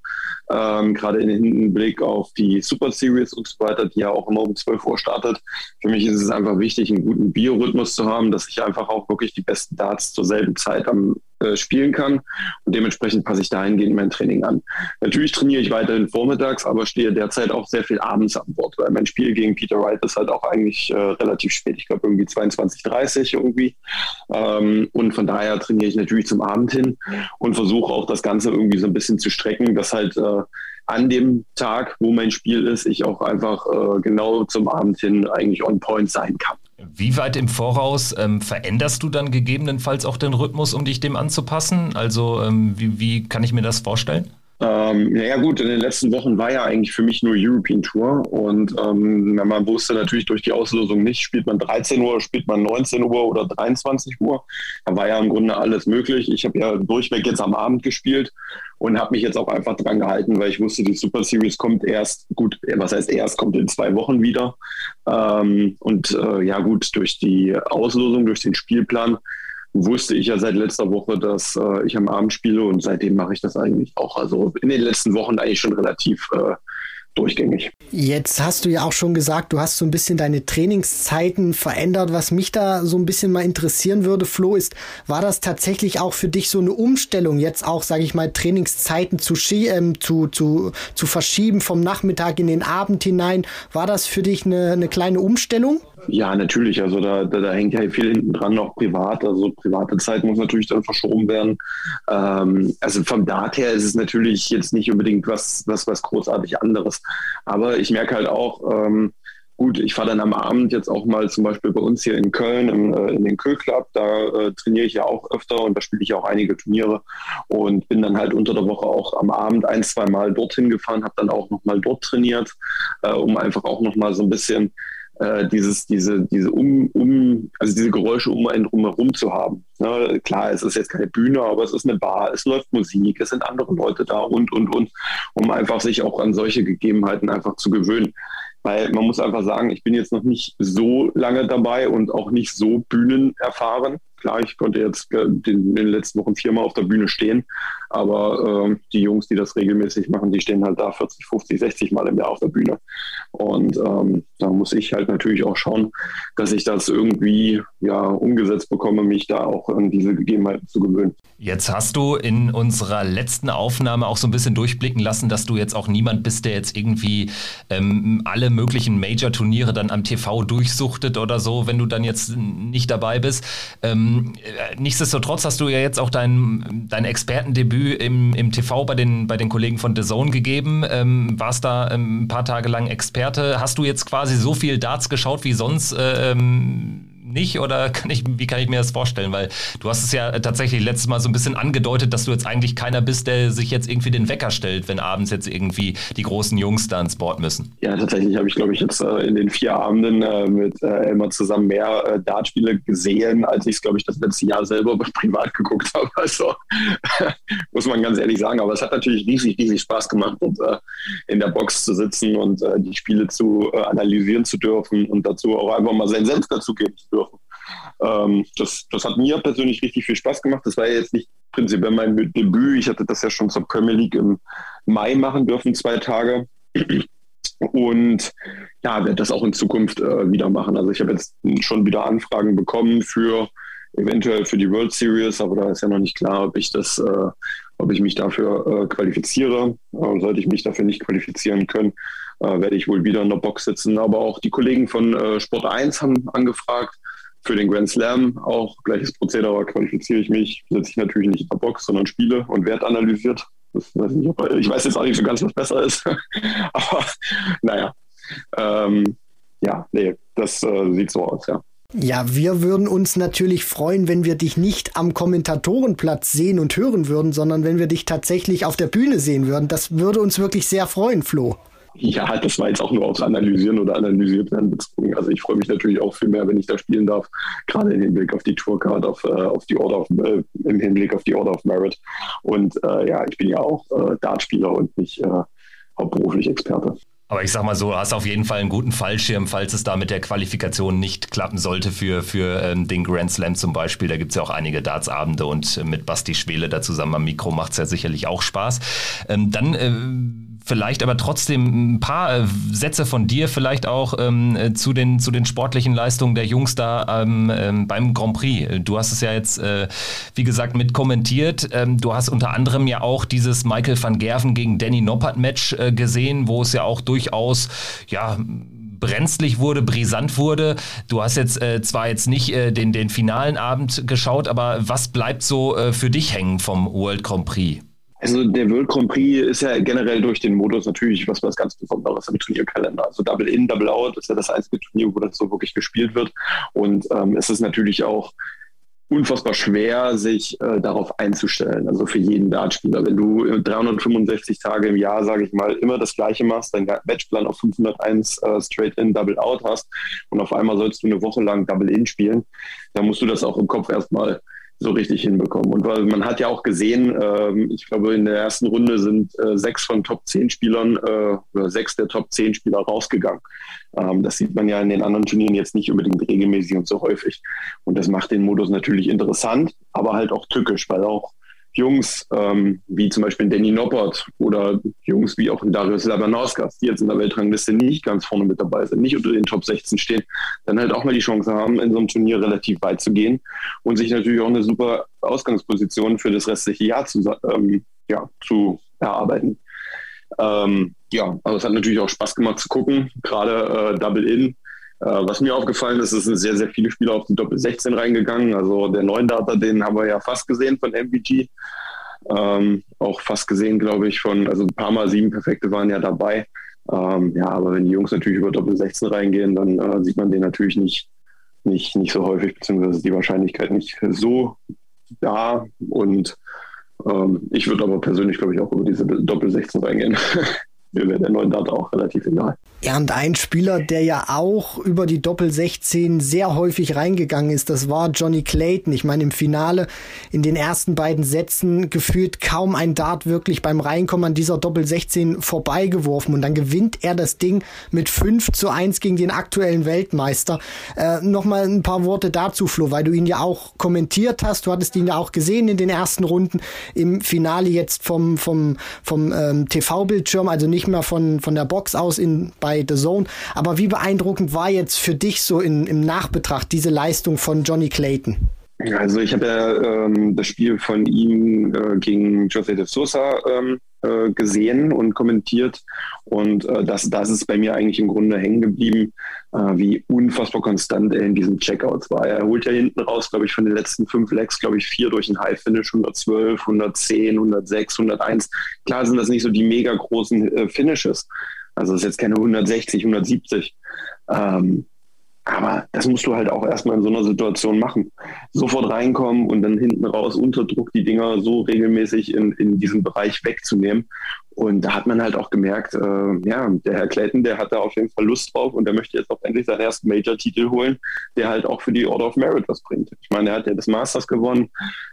Ähm, Gerade in Hinblick auf die Super Series und so weiter, die ja auch immer um 12 Uhr startet. Für mich ist es einfach wichtig, einen guten Biorhythmus zu haben, dass ich einfach auch wirklich die besten Darts zur selben Zeit am äh, spielen kann. Und dementsprechend passe ich dahingehend mein Training an. Natürlich trainiere ich weiterhin vormittags, aber stehe derzeit auch sehr viel abends an Bord, weil mein Spiel gegen Peter Wright ist halt auch eigentlich äh, relativ spät. Ich glaube irgendwie 22, 30 irgendwie. Ähm, und von daher trainiere ich natürlich zum Abend hin und versuche auch das Ganze irgendwie so ein bisschen zu strecken, dass halt äh, an dem Tag, wo mein Spiel ist, ich auch einfach äh, genau zum Abend hin eigentlich on point sein kann. Wie weit im Voraus ähm, veränderst du dann gegebenenfalls auch den Rhythmus, um dich dem anzupassen? Also ähm, wie, wie kann ich mir das vorstellen? Ähm, naja gut, in den letzten Wochen war ja eigentlich für mich nur European Tour und ähm, man wusste natürlich durch die Auslosung nicht, spielt man 13 Uhr, spielt man 19 Uhr oder 23 Uhr. Da war ja im Grunde alles möglich. Ich habe ja durchweg jetzt am Abend gespielt und habe mich jetzt auch einfach dran gehalten, weil ich wusste, die Super Series kommt erst, gut, was heißt erst, kommt in zwei Wochen wieder. Ähm, und äh, ja gut, durch die Auslosung, durch den Spielplan wusste ich ja seit letzter Woche, dass äh, ich am Abend spiele und seitdem mache ich das eigentlich auch. Also in den letzten Wochen eigentlich schon relativ äh, durchgängig. Jetzt hast du ja auch schon gesagt, du hast so ein bisschen deine Trainingszeiten verändert. Was mich da so ein bisschen mal interessieren würde, Flo, ist, war das tatsächlich auch für dich so eine Umstellung, jetzt auch, sage ich mal, Trainingszeiten zu, ähm, zu, zu, zu verschieben vom Nachmittag in den Abend hinein? War das für dich eine, eine kleine Umstellung? Ja, natürlich. Also da, da, da hängt ja viel hinten dran, noch privat. Also private Zeit muss natürlich dann verschoben werden. Ähm, also vom Dart her ist es natürlich jetzt nicht unbedingt was, was, was großartig anderes. Aber ich merke halt auch, ähm, gut, ich fahre dann am Abend jetzt auch mal zum Beispiel bei uns hier in Köln im, äh, in den Köhl Club. Da äh, trainiere ich ja auch öfter und da spiele ich auch einige Turniere und bin dann halt unter der Woche auch am Abend ein, zwei Mal dorthin gefahren, habe dann auch nochmal dort trainiert, äh, um einfach auch nochmal so ein bisschen äh, dieses, diese, diese um, um, also diese Geräusche um einen drumherum zu haben. Ne? Klar, es ist jetzt keine Bühne, aber es ist eine Bar, es läuft Musik, es sind andere Leute da und, und, und, um einfach sich auch an solche Gegebenheiten einfach zu gewöhnen. Weil man muss einfach sagen, ich bin jetzt noch nicht so lange dabei und auch nicht so bühnenerfahren. Klar, ich konnte jetzt in den letzten Wochen viermal auf der Bühne stehen, aber äh, die Jungs, die das regelmäßig machen, die stehen halt da 40, 50, 60 Mal im Jahr auf der Bühne. Und ähm, da muss ich halt natürlich auch schauen, dass ich das irgendwie ja umgesetzt bekomme, mich da auch an diese Gegebenheiten zu gewöhnen. Jetzt hast du in unserer letzten Aufnahme auch so ein bisschen durchblicken lassen, dass du jetzt auch niemand bist, der jetzt irgendwie ähm, alle möglichen Major-Turniere dann am TV durchsuchtet oder so, wenn du dann jetzt nicht dabei bist. Ähm, äh, nichtsdestotrotz hast du ja jetzt auch dein, dein Expertendebüt im, im TV bei den, bei den Kollegen von The Zone gegeben, ähm, warst da ähm, ein paar Tage lang Experte. Hast du jetzt quasi so viel Darts geschaut wie sonst? Äh, ähm, nicht oder kann ich, wie kann ich mir das vorstellen? Weil du hast es ja tatsächlich letztes Mal so ein bisschen angedeutet, dass du jetzt eigentlich keiner bist, der sich jetzt irgendwie den Wecker stellt, wenn abends jetzt irgendwie die großen Jungs da ins Board müssen. Ja, tatsächlich habe ich, glaube ich, jetzt äh, in den vier Abenden äh, mit äh, Elmar zusammen mehr Dartspiele gesehen, als ich es, glaube ich, das letzte Jahr selber privat geguckt habe. Also muss man ganz ehrlich sagen. Aber es hat natürlich riesig, riesig Spaß gemacht, und, in der Box zu sitzen und die Spiele zu analysieren zu dürfen und dazu auch einfach mal seinen Senf dazu geben zu dürfen. Ähm, das, das hat mir persönlich richtig viel Spaß gemacht. Das war ja jetzt nicht prinzipiell mein Debüt. Ich hatte das ja schon zur Premier League im Mai machen dürfen, zwei Tage. Und ja, werde das auch in Zukunft äh, wieder machen. Also ich habe jetzt schon wieder Anfragen bekommen für eventuell für die World Series, aber da ist ja noch nicht klar, ob ich das, äh, ob ich mich dafür äh, qualifiziere. Äh, sollte ich mich dafür nicht qualifizieren können, äh, werde ich wohl wieder in der Box sitzen. Aber auch die Kollegen von äh, Sport 1 haben angefragt, für den Grand Slam auch gleiches Prozedere, qualifiziere ich mich, setze ich natürlich nicht in der Box, sondern spiele und werde analysiert. Weiß nicht, ich weiß jetzt auch nicht so ganz, was besser ist. Aber naja, ähm, ja, nee, das äh, sieht so aus, ja. Ja, wir würden uns natürlich freuen, wenn wir dich nicht am Kommentatorenplatz sehen und hören würden, sondern wenn wir dich tatsächlich auf der Bühne sehen würden. Das würde uns wirklich sehr freuen, Flo. Ja, das war jetzt auch nur aufs Analysieren oder analysiert werden bezogen. Also ich freue mich natürlich auch viel mehr, wenn ich da spielen darf, gerade im Hinblick auf die Tourcard, auf, äh, auf die Order of, äh, im Hinblick auf die Order of Merit. Und äh, ja, ich bin ja auch äh, Dartspieler und nicht äh, hauptberuflich Experte. Aber ich sag mal so, hast auf jeden Fall einen guten Fallschirm, falls es da mit der Qualifikation nicht klappen sollte für, für ähm, den Grand Slam zum Beispiel. Da gibt es ja auch einige Dartsabende und mit Basti Schwele da zusammen am Mikro macht es ja sicherlich auch Spaß. Ähm, dann äh, vielleicht aber trotzdem ein paar äh, Sätze von dir vielleicht auch ähm, äh, zu, den, zu den sportlichen Leistungen der Jungs da ähm, ähm, beim Grand Prix. Du hast es ja jetzt, äh, wie gesagt, mit kommentiert. Ähm, du hast unter anderem ja auch dieses Michael van Gerven gegen Danny Noppert Match äh, gesehen, wo es ja auch durchaus, ja, brenzlig wurde, brisant wurde. Du hast jetzt äh, zwar jetzt nicht äh, den, den finalen Abend geschaut, aber was bleibt so äh, für dich hängen vom World Grand Prix? Also der World Grand Prix ist ja generell durch den Modus natürlich was, was ganz Besonderes im Turnierkalender. Also Double In, Double Out ist ja das einzige Turnier, wo das so wirklich gespielt wird. Und ähm, es ist natürlich auch unfassbar schwer, sich äh, darauf einzustellen. Also für jeden Dartspieler. Wenn du 365 Tage im Jahr, sage ich mal, immer das Gleiche machst, deinen Matchplan auf 501 äh, Straight In, Double Out hast und auf einmal sollst du eine Woche lang Double In spielen, dann musst du das auch im Kopf erstmal so richtig hinbekommen. Und weil man hat ja auch gesehen, ähm, ich glaube, in der ersten Runde sind äh, sechs von Top 10 Spielern äh, oder sechs der Top 10 Spieler rausgegangen. Ähm, das sieht man ja in den anderen Turnieren jetzt nicht unbedingt regelmäßig und so häufig. Und das macht den Modus natürlich interessant, aber halt auch tückisch, weil auch Jungs ähm, wie zum Beispiel Danny Noppert oder Jungs wie auch Darius Labanauskas, die jetzt in der Weltrangliste nicht ganz vorne mit dabei sind, nicht unter den Top 16 stehen, dann halt auch mal die Chance haben, in so einem Turnier relativ weit zu gehen und sich natürlich auch eine super Ausgangsposition für das restliche Jahr zu, ähm, ja, zu erarbeiten. Ähm, ja, aber es hat natürlich auch Spaß gemacht zu gucken, gerade äh, Double In was mir aufgefallen ist, es sind sehr, sehr viele Spieler auf die Doppel 16 reingegangen. Also der neuen Data, den haben wir ja fast gesehen von MVG. Ähm, auch fast gesehen, glaube ich, von, also ein paar Mal sieben Perfekte waren ja dabei. Ähm, ja, aber wenn die Jungs natürlich über Doppel 16 reingehen, dann äh, sieht man den natürlich nicht, nicht, nicht so häufig, beziehungsweise die Wahrscheinlichkeit nicht so da. Und ähm, ich würde aber persönlich, glaube ich, auch über diese Doppel 16 reingehen. Mir wäre der neuen Data auch relativ egal. Ja, und ein Spieler, der ja auch über die Doppel 16 sehr häufig reingegangen ist, das war Johnny Clayton. Ich meine, im Finale in den ersten beiden Sätzen gefühlt kaum ein Dart wirklich beim Reinkommen an dieser Doppel 16 vorbeigeworfen. Und dann gewinnt er das Ding mit 5 zu 1 gegen den aktuellen Weltmeister. Äh, Nochmal ein paar Worte dazu, Flo, weil du ihn ja auch kommentiert hast. Du hattest ihn ja auch gesehen in den ersten Runden im Finale jetzt vom, vom, vom ähm, TV-Bildschirm, also nicht mehr von, von der Box aus in, bei bei The Zone. Aber wie beeindruckend war jetzt für dich so in, im Nachbetracht diese Leistung von Johnny Clayton? Also ich habe ja ähm, das Spiel von ihm äh, gegen José de Sosa ähm, äh, gesehen und kommentiert und äh, das, das ist bei mir eigentlich im Grunde hängen geblieben, äh, wie unfassbar konstant er in diesen Checkouts war. Er holt ja hinten raus, glaube ich, von den letzten fünf Legs, glaube ich, vier durch ein High-Finish, 112, 110, 106, 101. Klar sind das nicht so die mega großen äh, Finishes, also es ist jetzt keine 160, 170. Ähm, aber das musst du halt auch erstmal in so einer Situation machen. Sofort reinkommen und dann hinten raus unter Druck die Dinger so regelmäßig in, in diesem Bereich wegzunehmen. Und da hat man halt auch gemerkt, äh, ja, der Herr Clayton, der hat da auf jeden Fall Lust drauf und der möchte jetzt auch endlich seinen ersten Major-Titel holen, der halt auch für die Order of Merit was bringt. Ich meine, er hat ja das Masters gewonnen,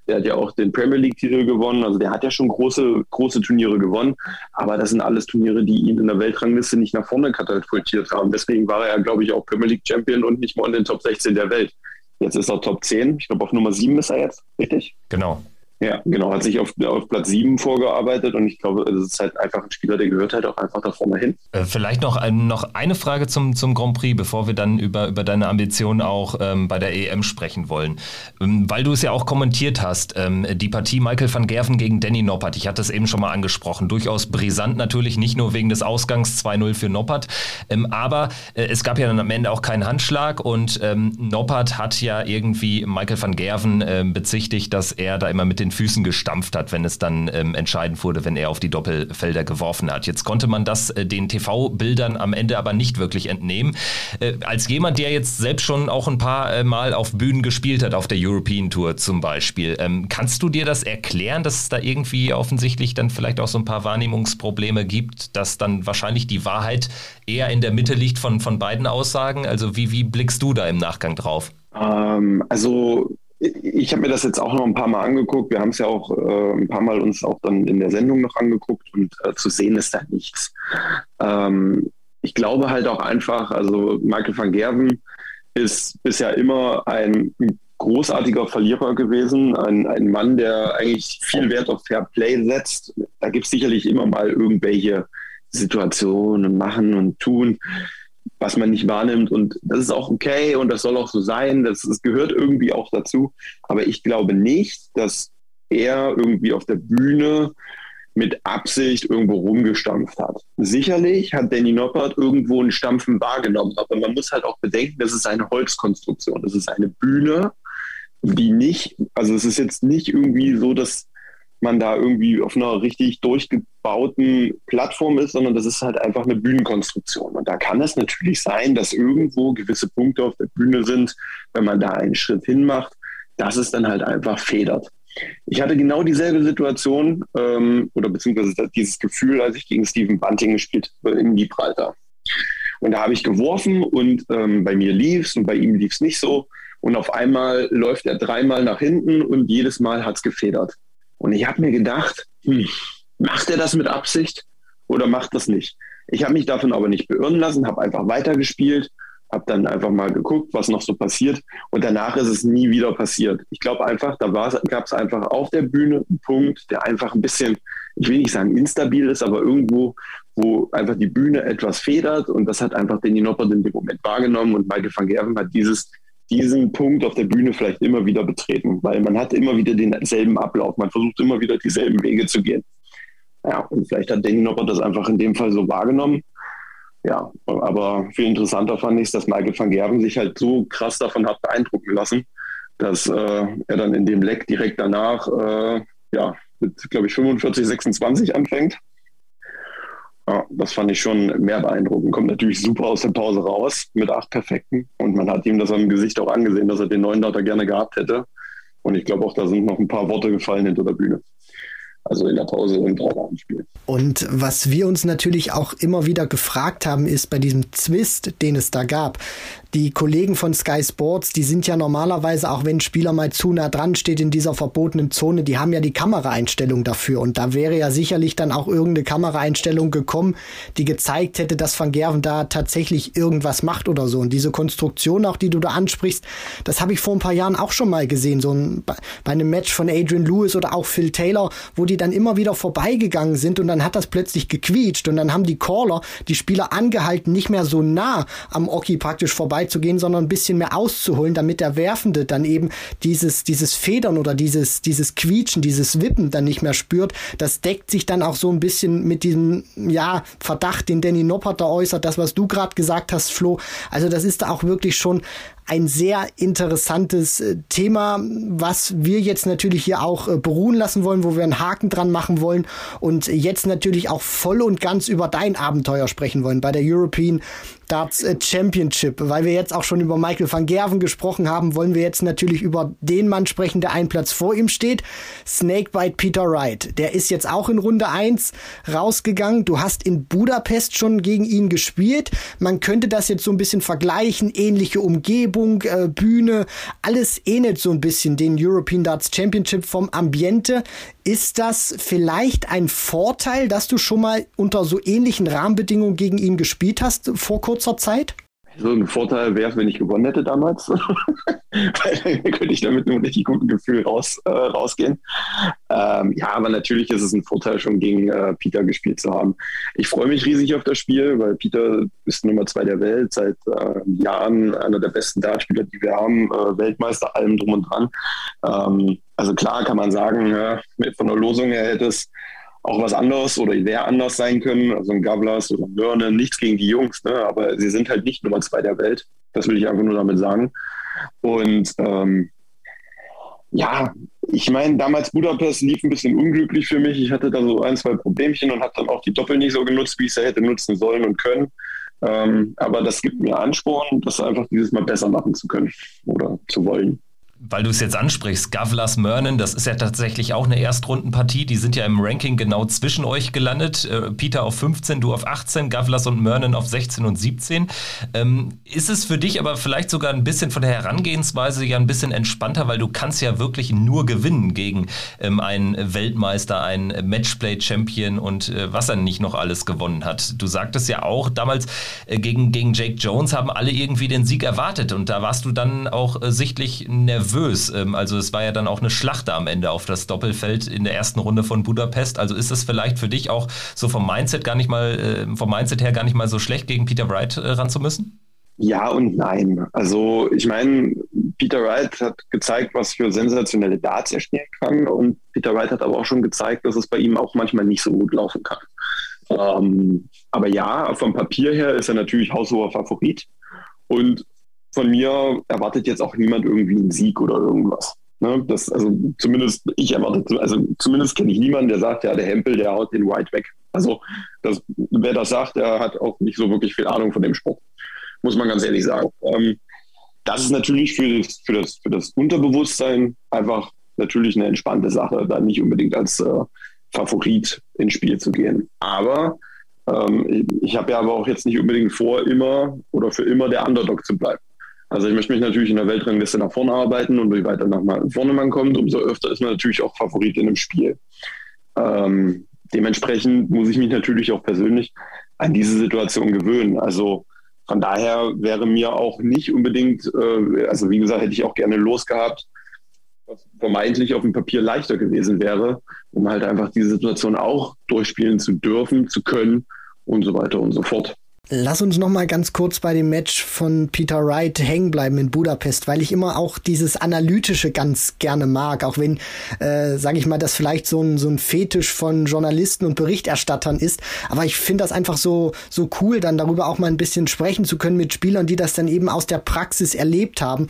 der hat ja auch den Premier League-Titel gewonnen, also der hat ja schon große, große Turniere gewonnen, aber das sind alles Turniere, die ihn in der Weltrangliste nicht nach vorne katapultiert haben. Deswegen war er ja, glaube ich, auch Premier League-Champion und nicht mal in den Top 16 der Welt. Jetzt ist er Top 10. Ich glaube, auf Nummer 7 ist er jetzt, richtig? Genau. Ja, genau, hat sich auf, auf Platz 7 vorgearbeitet und ich glaube, es ist halt einfach ein Spieler, der gehört halt auch einfach da vorne hin. Äh, vielleicht noch, ein, noch eine Frage zum, zum Grand Prix, bevor wir dann über, über deine Ambitionen auch ähm, bei der EM sprechen wollen. Ähm, weil du es ja auch kommentiert hast, ähm, die Partie Michael van Gerven gegen Danny Noppert, ich hatte es eben schon mal angesprochen, durchaus brisant natürlich, nicht nur wegen des Ausgangs 2-0 für Noppert, ähm, aber äh, es gab ja dann am Ende auch keinen Handschlag und ähm, Noppert hat ja irgendwie Michael van Gerven äh, bezichtigt, dass er da immer mit den Füßen gestampft hat, wenn es dann ähm, entscheidend wurde, wenn er auf die Doppelfelder geworfen hat. Jetzt konnte man das äh, den TV-Bildern am Ende aber nicht wirklich entnehmen. Äh, als jemand, der jetzt selbst schon auch ein paar äh, Mal auf Bühnen gespielt hat, auf der European Tour zum Beispiel, ähm, kannst du dir das erklären, dass es da irgendwie offensichtlich dann vielleicht auch so ein paar Wahrnehmungsprobleme gibt, dass dann wahrscheinlich die Wahrheit eher in der Mitte liegt von, von beiden Aussagen? Also wie, wie blickst du da im Nachgang drauf? Ähm, also ich habe mir das jetzt auch noch ein paar Mal angeguckt. Wir haben es ja auch äh, ein paar Mal uns auch dann in der Sendung noch angeguckt und äh, zu sehen ist da nichts. Ähm, ich glaube halt auch einfach, also Michael van Gerven ist bisher immer ein großartiger Verlierer gewesen, ein, ein Mann, der eigentlich viel Wert auf Fair Play setzt. Da gibt es sicherlich immer mal irgendwelche Situationen machen und tun was man nicht wahrnimmt. Und das ist auch okay und das soll auch so sein. Das, das gehört irgendwie auch dazu. Aber ich glaube nicht, dass er irgendwie auf der Bühne mit Absicht irgendwo rumgestampft hat. Sicherlich hat Danny Noppert irgendwo ein Stampfen wahrgenommen, aber man muss halt auch bedenken, das ist eine Holzkonstruktion. Das ist eine Bühne, die nicht, also es ist jetzt nicht irgendwie so, dass man da irgendwie auf einer richtig durchgebauten Plattform ist, sondern das ist halt einfach eine Bühnenkonstruktion. Und da kann es natürlich sein, dass irgendwo gewisse Punkte auf der Bühne sind, wenn man da einen Schritt hin macht, dass es dann halt einfach federt. Ich hatte genau dieselbe Situation ähm, oder beziehungsweise dieses Gefühl, als ich gegen Stephen Bunting gespielt habe in Gibraltar. Und da habe ich geworfen und ähm, bei mir lief es und bei ihm lief es nicht so. Und auf einmal läuft er dreimal nach hinten und jedes Mal hat es gefedert. Und ich habe mir gedacht, hm, macht er das mit Absicht oder macht das nicht? Ich habe mich davon aber nicht beirren lassen, habe einfach weitergespielt, habe dann einfach mal geguckt, was noch so passiert. Und danach ist es nie wieder passiert. Ich glaube einfach, da gab es einfach auf der Bühne einen Punkt, der einfach ein bisschen, ich will nicht sagen instabil ist, aber irgendwo, wo einfach die Bühne etwas federt. Und das hat einfach Danny Noppert in dem Moment wahrgenommen. Und Michael van Gerven hat dieses diesen Punkt auf der Bühne vielleicht immer wieder betreten, weil man hat immer wieder denselben Ablauf, man versucht immer wieder dieselben Wege zu gehen. Ja, und vielleicht hat Danny Noppert das einfach in dem Fall so wahrgenommen. Ja, aber viel interessanter fand ich es, dass Michael van Gerven sich halt so krass davon hat beeindrucken lassen, dass äh, er dann in dem Leck direkt danach, äh, ja, mit, glaube ich, 45, 26 anfängt ja, das fand ich schon mehr beeindruckend. Kommt natürlich super aus der Pause raus mit acht Perfekten. Und man hat ihm das am Gesicht auch angesehen, dass er den neuen Data gerne gehabt hätte. Und ich glaube auch, da sind noch ein paar Worte gefallen hinter der Bühne. Also in der Pause und auch am Spiel. Und was wir uns natürlich auch immer wieder gefragt haben, ist bei diesem Zwist, den es da gab, die Kollegen von Sky Sports, die sind ja normalerweise, auch wenn ein Spieler mal zu nah dran steht in dieser verbotenen Zone, die haben ja die Kameraeinstellung dafür. Und da wäre ja sicherlich dann auch irgendeine Kameraeinstellung gekommen, die gezeigt hätte, dass Van Gerven da tatsächlich irgendwas macht oder so. Und diese Konstruktion auch, die du da ansprichst, das habe ich vor ein paar Jahren auch schon mal gesehen. So ein, bei einem Match von Adrian Lewis oder auch Phil Taylor, wo die dann immer wieder vorbeigegangen sind und dann hat das plötzlich gequietscht und dann haben die Caller die Spieler angehalten, nicht mehr so nah am Oki praktisch vorbeizugehen, sondern ein bisschen mehr auszuholen, damit der Werfende dann eben dieses, dieses Federn oder dieses, dieses Quietschen, dieses Wippen dann nicht mehr spürt. Das deckt sich dann auch so ein bisschen mit diesem, ja, Verdacht, den Danny Noppert da äußert, das, was du gerade gesagt hast, Flo. Also das ist da auch wirklich schon ein sehr interessantes äh, Thema, was wir jetzt natürlich hier auch äh, beruhen lassen wollen, wo wir einen Haken dran machen wollen und jetzt natürlich auch voll und ganz über dein Abenteuer sprechen wollen bei der European Darts äh, Championship. Weil wir jetzt auch schon über Michael van Gerven gesprochen haben, wollen wir jetzt natürlich über den Mann sprechen, der einen Platz vor ihm steht. Snakebite Peter Wright. Der ist jetzt auch in Runde 1 rausgegangen. Du hast in Budapest schon gegen ihn gespielt. Man könnte das jetzt so ein bisschen vergleichen. Ähnliche Umgebung, äh, Bühne. Alles ähnelt so ein bisschen den European Darts Championship vom Ambiente. Ist das vielleicht ein Vorteil, dass du schon mal unter so ähnlichen Rahmenbedingungen gegen ihn gespielt hast vor kurzer Zeit? So ein Vorteil wäre es, wenn ich gewonnen hätte damals. Dann könnte ich damit mit einem richtig guten Gefühl raus, äh, rausgehen. Ähm, ja, aber natürlich ist es ein Vorteil, schon gegen äh, Peter gespielt zu haben. Ich freue mich riesig auf das Spiel, weil Peter ist Nummer zwei der Welt, seit äh, Jahren einer der besten Dartspieler, die wir haben, äh, Weltmeister, allem drum und dran. Ähm, also klar kann man sagen, ja, von der Losung her hätte es auch was anderes oder wäre anders sein können. Also ein Gavlas oder ein Mörne, nichts gegen die Jungs, ne? aber sie sind halt nicht Nummer zwei der Welt. Das will ich einfach nur damit sagen. Und ähm, ja, ich meine, damals Budapest lief ein bisschen unglücklich für mich. Ich hatte da so ein, zwei Problemchen und habe dann auch die Doppel nicht so genutzt, wie ich sie hätte nutzen sollen und können. Ähm, aber das gibt mir Ansporn, das einfach dieses Mal besser machen zu können oder zu wollen weil du es jetzt ansprichst, Gavlas Mörnen, das ist ja tatsächlich auch eine Erstrundenpartie. Die sind ja im Ranking genau zwischen euch gelandet. Äh, Peter auf 15, du auf 18, Gavlas und Mörnen auf 16 und 17. Ähm, ist es für dich aber vielleicht sogar ein bisschen von der Herangehensweise ja ein bisschen entspannter, weil du kannst ja wirklich nur gewinnen gegen ähm, einen Weltmeister, einen Matchplay-Champion und äh, was er nicht noch alles gewonnen hat. Du sagtest ja auch, damals äh, gegen, gegen Jake Jones haben alle irgendwie den Sieg erwartet und da warst du dann auch äh, sichtlich nervös nervös. Ähm, also es war ja dann auch eine Schlacht am Ende auf das Doppelfeld in der ersten Runde von Budapest. Also ist es vielleicht für dich auch so vom Mindset gar nicht mal, äh, vom Mindset her gar nicht mal so schlecht, gegen Peter Wright äh, ran? Ja und nein. Also ich meine, Peter Wright hat gezeigt, was für sensationelle Darts er spielen kann. Und Peter Wright hat aber auch schon gezeigt, dass es bei ihm auch manchmal nicht so gut laufen kann. Ähm, aber ja, vom Papier her ist er natürlich haushoher Favorit. Und von mir erwartet jetzt auch niemand irgendwie einen Sieg oder irgendwas. Ne? Das, also zumindest ich erwarte, also zumindest kenne ich niemanden, der sagt, ja, der Hempel, der haut den White weg. Also das, wer das sagt, der hat auch nicht so wirklich viel Ahnung von dem Sport. Muss man ganz ehrlich sagen. Ähm, das ist natürlich für das, für, das, für das Unterbewusstsein einfach natürlich eine entspannte Sache, da nicht unbedingt als äh, Favorit ins Spiel zu gehen. Aber ähm, ich, ich habe ja aber auch jetzt nicht unbedingt vor, immer oder für immer der Underdog zu bleiben. Also ich möchte mich natürlich in der Weltrangliste nach vorne arbeiten und je weiter nach vorne man kommt, umso öfter ist man natürlich auch Favorit in einem Spiel. Ähm, dementsprechend muss ich mich natürlich auch persönlich an diese Situation gewöhnen. Also von daher wäre mir auch nicht unbedingt, äh, also wie gesagt, hätte ich auch gerne losgehabt, was vermeintlich auf dem Papier leichter gewesen wäre, um halt einfach diese Situation auch durchspielen zu dürfen, zu können und so weiter und so fort. Lass uns noch mal ganz kurz bei dem Match von Peter Wright hängen bleiben in Budapest, weil ich immer auch dieses Analytische ganz gerne mag, auch wenn, äh, sage ich mal, das vielleicht so ein, so ein Fetisch von Journalisten und Berichterstattern ist. Aber ich finde das einfach so, so cool, dann darüber auch mal ein bisschen sprechen zu können mit Spielern, die das dann eben aus der Praxis erlebt haben.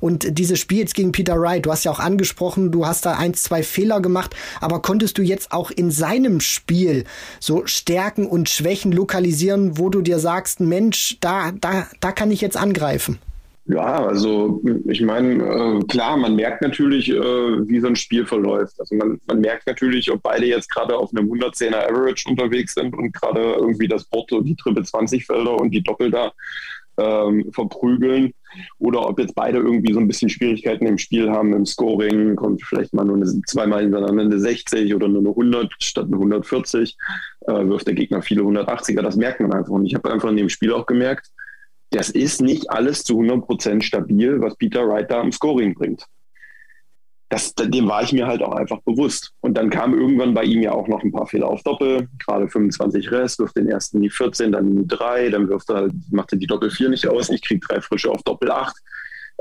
Und dieses Spiel jetzt gegen Peter Wright, du hast ja auch angesprochen, du hast da ein, zwei Fehler gemacht, aber konntest du jetzt auch in seinem Spiel so Stärken und Schwächen lokalisieren, wo du dir dir sagst, Mensch, da, da, da kann ich jetzt angreifen? Ja, also ich meine, äh, klar, man merkt natürlich, äh, wie so ein Spiel verläuft. Also man, man merkt natürlich, ob beide jetzt gerade auf einem 110er Average unterwegs sind und gerade irgendwie das und die Triple 20 Felder und die Doppel da ähm, verprügeln oder ob jetzt beide irgendwie so ein bisschen Schwierigkeiten im Spiel haben, im Scoring, kommt vielleicht mal nur eine, zweimal hintereinander eine 60 oder nur eine 100 statt eine 140, äh, wirft der Gegner viele 180er, das merkt man einfach. Und ich habe einfach in dem Spiel auch gemerkt, das ist nicht alles zu 100% stabil, was Peter Wright da im Scoring bringt das, dem war ich mir halt auch einfach bewusst. Und dann kam irgendwann bei ihm ja auch noch ein paar Fehler auf Doppel, gerade 25 Rest, wirft den ersten die 14, dann die 3, dann wirft er, macht er die Doppel 4 nicht aus, ich kriege drei Frische auf Doppel 8.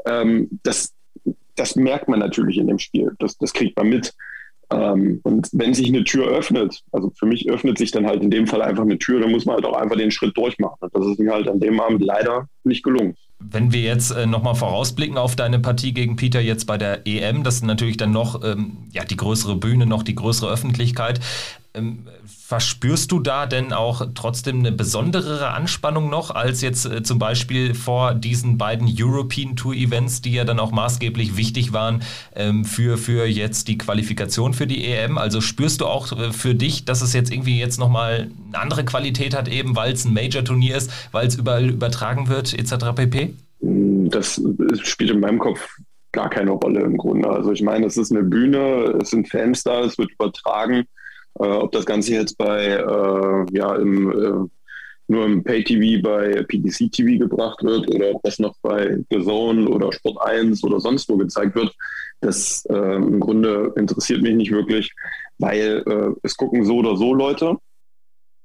Ähm, das, das merkt man natürlich in dem Spiel, das, das kriegt man mit. Ähm, und wenn sich eine Tür öffnet, also für mich öffnet sich dann halt in dem Fall einfach eine Tür, dann muss man halt auch einfach den Schritt durchmachen. Und das ist mir halt an dem Abend leider nicht gelungen. Wenn wir jetzt äh, nochmal vorausblicken auf deine Partie gegen Peter jetzt bei der EM, das ist natürlich dann noch ähm, ja, die größere Bühne, noch die größere Öffentlichkeit. Ähm, verspürst du da denn auch trotzdem eine besondere Anspannung noch als jetzt äh, zum Beispiel vor diesen beiden European Tour Events, die ja dann auch maßgeblich wichtig waren ähm, für, für jetzt die Qualifikation für die EM? Also spürst du auch äh, für dich, dass es jetzt irgendwie jetzt nochmal eine andere Qualität hat, eben weil es ein Major-Turnier ist, weil es überall übertragen wird, etc. pp? Das spielt in meinem Kopf gar keine Rolle im Grunde. Also ich meine, es ist eine Bühne, es sind Fans da, es wird übertragen äh, ob das Ganze jetzt bei, äh, ja, im, äh, nur im Pay-TV bei PDC TV gebracht wird oder ob das noch bei The Zone oder Sport 1 oder sonst wo gezeigt wird, das äh, im Grunde interessiert mich nicht wirklich, weil äh, es gucken so oder so Leute.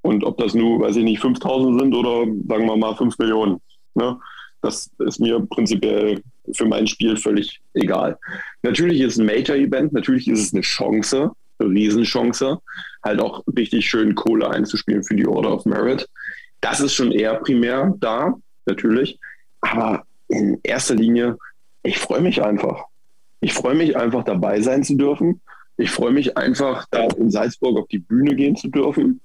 Und ob das nur, weiß ich nicht, 5000 sind oder sagen wir mal 5 Millionen. Ne? Das ist mir prinzipiell für mein Spiel völlig egal. Natürlich ist es ein Major-Event, natürlich ist es eine Chance, Riesenchance, halt auch richtig schön Kohle einzuspielen für die Order of Merit. Das ist schon eher primär da, natürlich. Aber in erster Linie, ich freue mich einfach. Ich freue mich einfach dabei sein zu dürfen. Ich freue mich einfach, da in Salzburg auf die Bühne gehen zu dürfen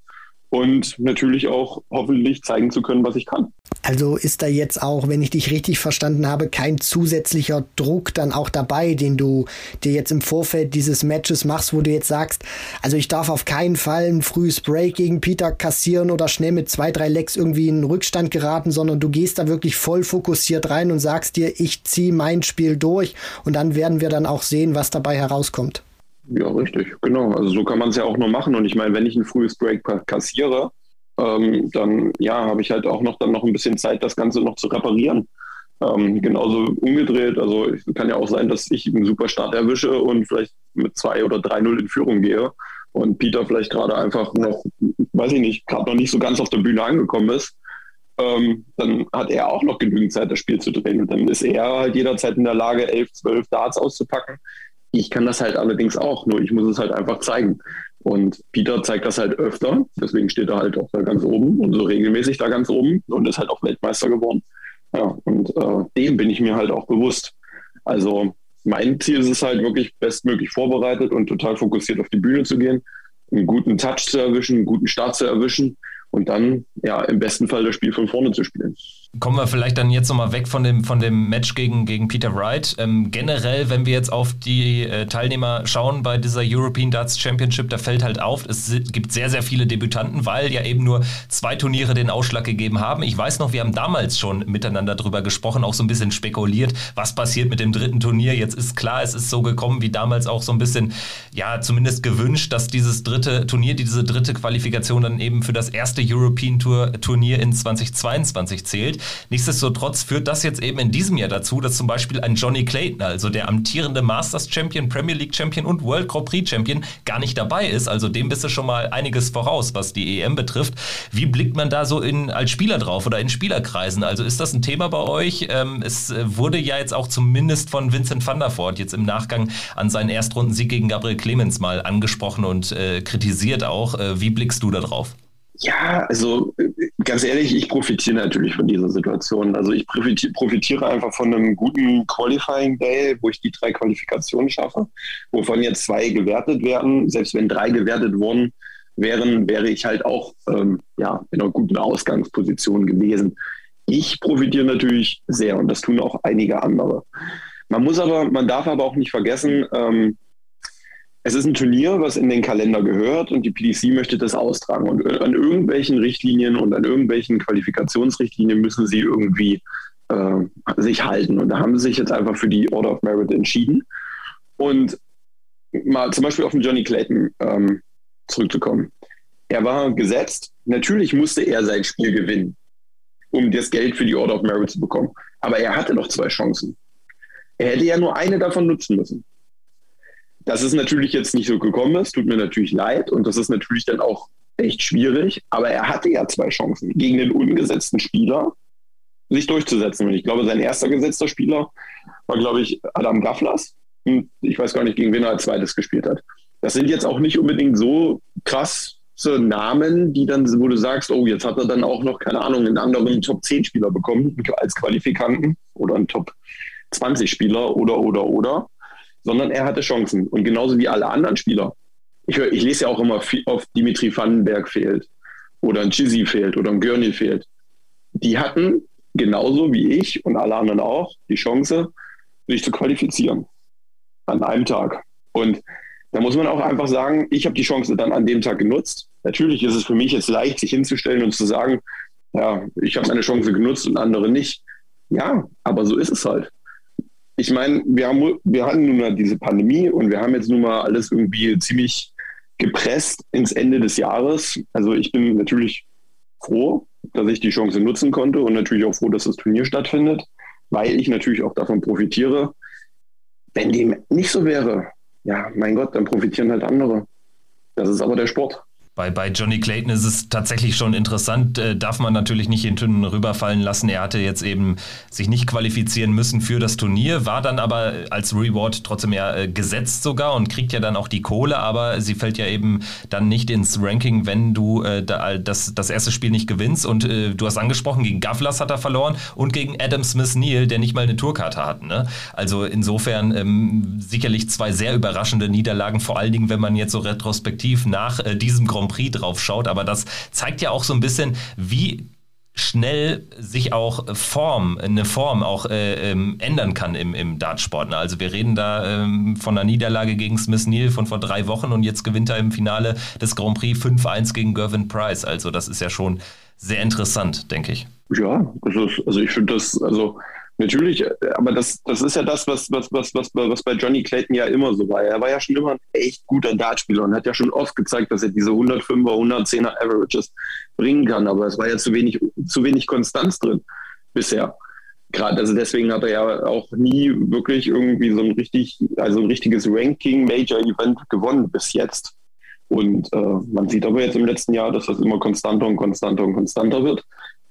und natürlich auch hoffentlich zeigen zu können, was ich kann. Also ist da jetzt auch, wenn ich dich richtig verstanden habe, kein zusätzlicher Druck dann auch dabei, den du dir jetzt im Vorfeld dieses Matches machst, wo du jetzt sagst, also ich darf auf keinen Fall ein frühes Break gegen Peter kassieren oder schnell mit zwei, drei Lecks irgendwie in Rückstand geraten, sondern du gehst da wirklich voll fokussiert rein und sagst dir, ich ziehe mein Spiel durch und dann werden wir dann auch sehen, was dabei herauskommt. Ja, richtig, genau. Also so kann man es ja auch nur machen. Und ich meine, wenn ich ein frühes Break kassiere, ähm, dann ja, habe ich halt auch noch dann noch ein bisschen Zeit, das Ganze noch zu reparieren. Ähm, genauso umgedreht. Also es kann ja auch sein, dass ich einen super Start erwische und vielleicht mit zwei oder drei Null in Führung gehe und Peter vielleicht gerade einfach noch, weiß ich nicht, gerade noch nicht so ganz auf der Bühne angekommen ist. Ähm, dann hat er auch noch genügend Zeit, das Spiel zu drehen. Und dann ist er halt jederzeit in der Lage, elf, zwölf Darts auszupacken. Ich kann das halt allerdings auch, nur ich muss es halt einfach zeigen. Und Peter zeigt das halt öfter, deswegen steht er halt auch da ganz oben und so regelmäßig da ganz oben und ist halt auch Weltmeister geworden. Ja, und äh, dem bin ich mir halt auch bewusst. Also mein Ziel ist es halt wirklich bestmöglich vorbereitet und total fokussiert auf die Bühne zu gehen, einen guten Touch zu erwischen, einen guten Start zu erwischen und dann ja im besten Fall das Spiel von vorne zu spielen. Kommen wir vielleicht dann jetzt nochmal weg von dem, von dem Match gegen, gegen Peter Wright. Ähm, generell, wenn wir jetzt auf die äh, Teilnehmer schauen bei dieser European Darts Championship, da fällt halt auf, es gibt sehr, sehr viele Debütanten, weil ja eben nur zwei Turniere den Ausschlag gegeben haben. Ich weiß noch, wir haben damals schon miteinander drüber gesprochen, auch so ein bisschen spekuliert, was passiert mit dem dritten Turnier. Jetzt ist klar, es ist so gekommen, wie damals auch so ein bisschen, ja, zumindest gewünscht, dass dieses dritte Turnier, diese dritte Qualifikation dann eben für das erste European Tour Turnier in 2022 zählt. Nichtsdestotrotz führt das jetzt eben in diesem Jahr dazu, dass zum Beispiel ein Johnny Clayton, also der amtierende Masters Champion, Premier League Champion und World Grand Prix Champion, gar nicht dabei ist. Also dem bist du schon mal einiges voraus, was die EM betrifft. Wie blickt man da so in, als Spieler drauf oder in Spielerkreisen? Also ist das ein Thema bei euch? Ähm, es wurde ja jetzt auch zumindest von Vincent van der Voort jetzt im Nachgang an seinen Erstrundensieg gegen Gabriel Clemens mal angesprochen und äh, kritisiert auch. Äh, wie blickst du da drauf? Ja, also ganz ehrlich, ich profitiere natürlich von dieser Situation. Also ich profitiere einfach von einem guten Qualifying Day, wo ich die drei Qualifikationen schaffe, wovon jetzt zwei gewertet werden. Selbst wenn drei gewertet worden wären, wäre ich halt auch ähm, ja, in einer guten Ausgangsposition gewesen. Ich profitiere natürlich sehr und das tun auch einige andere. Man muss aber, man darf aber auch nicht vergessen, ähm, es ist ein Turnier, was in den Kalender gehört und die PDC möchte das austragen. Und an irgendwelchen Richtlinien und an irgendwelchen Qualifikationsrichtlinien müssen sie irgendwie äh, sich halten. Und da haben sie sich jetzt einfach für die Order of Merit entschieden. Und mal zum Beispiel auf den Johnny Clayton ähm, zurückzukommen. Er war gesetzt. Natürlich musste er sein Spiel gewinnen, um das Geld für die Order of Merit zu bekommen. Aber er hatte noch zwei Chancen. Er hätte ja nur eine davon nutzen müssen. Dass es natürlich jetzt nicht so gekommen ist, tut mir natürlich leid und das ist natürlich dann auch echt schwierig. Aber er hatte ja zwei Chancen gegen den ungesetzten Spieler sich durchzusetzen. Und ich glaube, sein erster gesetzter Spieler war, glaube ich, Adam Gafflas. Und ich weiß gar nicht, gegen wen er als zweites gespielt hat. Das sind jetzt auch nicht unbedingt so krasse Namen, die dann, wo du sagst, oh, jetzt hat er dann auch noch, keine Ahnung, einen anderen Top-10-Spieler bekommen als Qualifikanten oder einen Top-20-Spieler oder, oder, oder sondern er hatte Chancen. Und genauso wie alle anderen Spieler. Ich, hör, ich lese ja auch immer viel, oft, Dimitri Vandenberg fehlt oder ein Chizzy fehlt oder ein Gurney fehlt. Die hatten genauso wie ich und alle anderen auch die Chance, sich zu qualifizieren. An einem Tag. Und da muss man auch einfach sagen, ich habe die Chance dann an dem Tag genutzt. Natürlich ist es für mich jetzt leicht, sich hinzustellen und zu sagen, ja, ich habe meine Chance genutzt und andere nicht. Ja, aber so ist es halt ich meine, wir, haben, wir hatten nun mal diese Pandemie und wir haben jetzt nun mal alles irgendwie ziemlich gepresst ins Ende des Jahres. Also ich bin natürlich froh, dass ich die Chance nutzen konnte und natürlich auch froh, dass das Turnier stattfindet, weil ich natürlich auch davon profitiere. Wenn dem nicht so wäre, ja, mein Gott, dann profitieren halt andere. Das ist aber der Sport. Bei, bei Johnny Clayton ist es tatsächlich schon interessant, äh, darf man natürlich nicht in Tönen rüberfallen lassen. Er hatte jetzt eben sich nicht qualifizieren müssen für das Turnier, war dann aber als Reward trotzdem ja äh, gesetzt sogar und kriegt ja dann auch die Kohle, aber sie fällt ja eben dann nicht ins Ranking, wenn du äh, da, das, das erste Spiel nicht gewinnst. Und äh, du hast angesprochen, gegen Gavlas hat er verloren und gegen Adam Smith Neal, der nicht mal eine Tourkarte hat. Ne? Also insofern ähm, sicherlich zwei sehr überraschende Niederlagen, vor allen Dingen, wenn man jetzt so retrospektiv nach äh, diesem Grand Grand Prix drauf schaut. Aber das zeigt ja auch so ein bisschen, wie schnell sich auch Form, eine Form auch äh, ähm, ändern kann im, im Dartsport. Ne? Also wir reden da ähm, von einer Niederlage gegen Smith Neal von vor drei Wochen und jetzt gewinnt er im Finale des Grand Prix 5-1 gegen Gervin Price. Also das ist ja schon sehr interessant, denke ich. Ja, ist, also ich finde das, also Natürlich, äh, aber das, das ist ja das, was, was, was, was, was bei Johnny Clayton ja immer so war. Er war ja schon immer ein echt guter Dartspieler und hat ja schon oft gezeigt, dass er diese 105er, 110er Averages bringen kann. Aber es war ja zu wenig, zu wenig Konstanz drin bisher. Gerade, also deswegen hat er ja auch nie wirklich irgendwie so ein richtig, also ein richtiges Ranking-Major-Event gewonnen bis jetzt. Und äh, man sieht aber jetzt im letzten Jahr, dass das immer konstanter und konstanter und konstanter wird.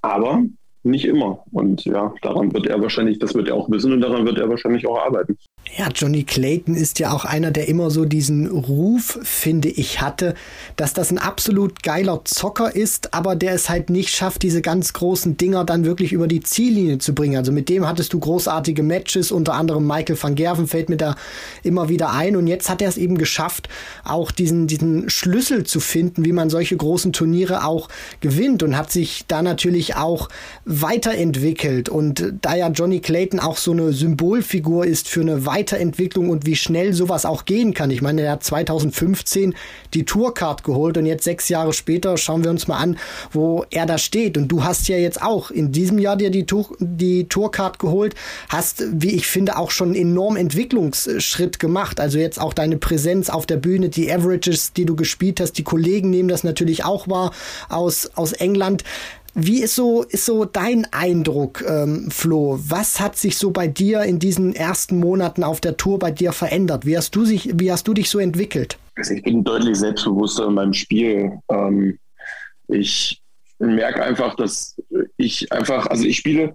Aber nicht immer. Und ja, daran wird er wahrscheinlich, das wird er auch wissen und daran wird er wahrscheinlich auch arbeiten. Ja, Johnny Clayton ist ja auch einer, der immer so diesen Ruf, finde ich, hatte, dass das ein absolut geiler Zocker ist, aber der es halt nicht schafft, diese ganz großen Dinger dann wirklich über die Ziellinie zu bringen. Also mit dem hattest du großartige Matches, unter anderem Michael van Gerven fällt mir da immer wieder ein und jetzt hat er es eben geschafft, auch diesen, diesen Schlüssel zu finden, wie man solche großen Turniere auch gewinnt und hat sich da natürlich auch weiterentwickelt und da ja Johnny Clayton auch so eine Symbolfigur ist für eine Weiterentwicklung und wie schnell sowas auch gehen kann. Ich meine, er hat 2015 die Tourcard geholt und jetzt sechs Jahre später schauen wir uns mal an, wo er da steht. Und du hast ja jetzt auch in diesem Jahr dir die, Tour, die Tourcard geholt, hast, wie ich finde, auch schon einen enormen Entwicklungsschritt gemacht. Also jetzt auch deine Präsenz auf der Bühne, die Averages, die du gespielt hast, die Kollegen nehmen das natürlich auch wahr aus, aus England. Wie ist so, ist so dein Eindruck, ähm, Flo? Was hat sich so bei dir in diesen ersten Monaten auf der Tour bei dir verändert? Wie hast du, sich, wie hast du dich so entwickelt? Also ich bin deutlich selbstbewusster in meinem Spiel. Ähm, ich merke einfach, dass ich einfach, also ich spiele,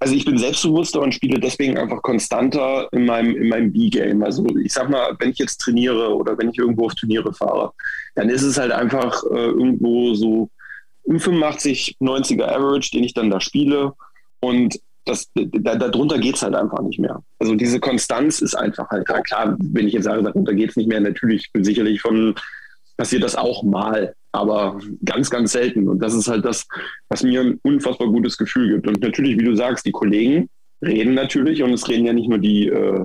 also ich bin selbstbewusster und spiele deswegen einfach konstanter in meinem, in meinem B-Game. Also ich sag mal, wenn ich jetzt trainiere oder wenn ich irgendwo auf Turniere fahre, dann ist es halt einfach äh, irgendwo so um 85, 90er Average, den ich dann da spiele. Und das, da, darunter geht es halt einfach nicht mehr. Also diese Konstanz ist einfach halt klar, wenn ich jetzt sage, darunter geht es nicht mehr, natürlich bin sicherlich von passiert das auch mal, aber ganz, ganz selten. Und das ist halt das, was mir ein unfassbar gutes Gefühl gibt. Und natürlich, wie du sagst, die Kollegen reden natürlich und es reden ja nicht nur die, äh,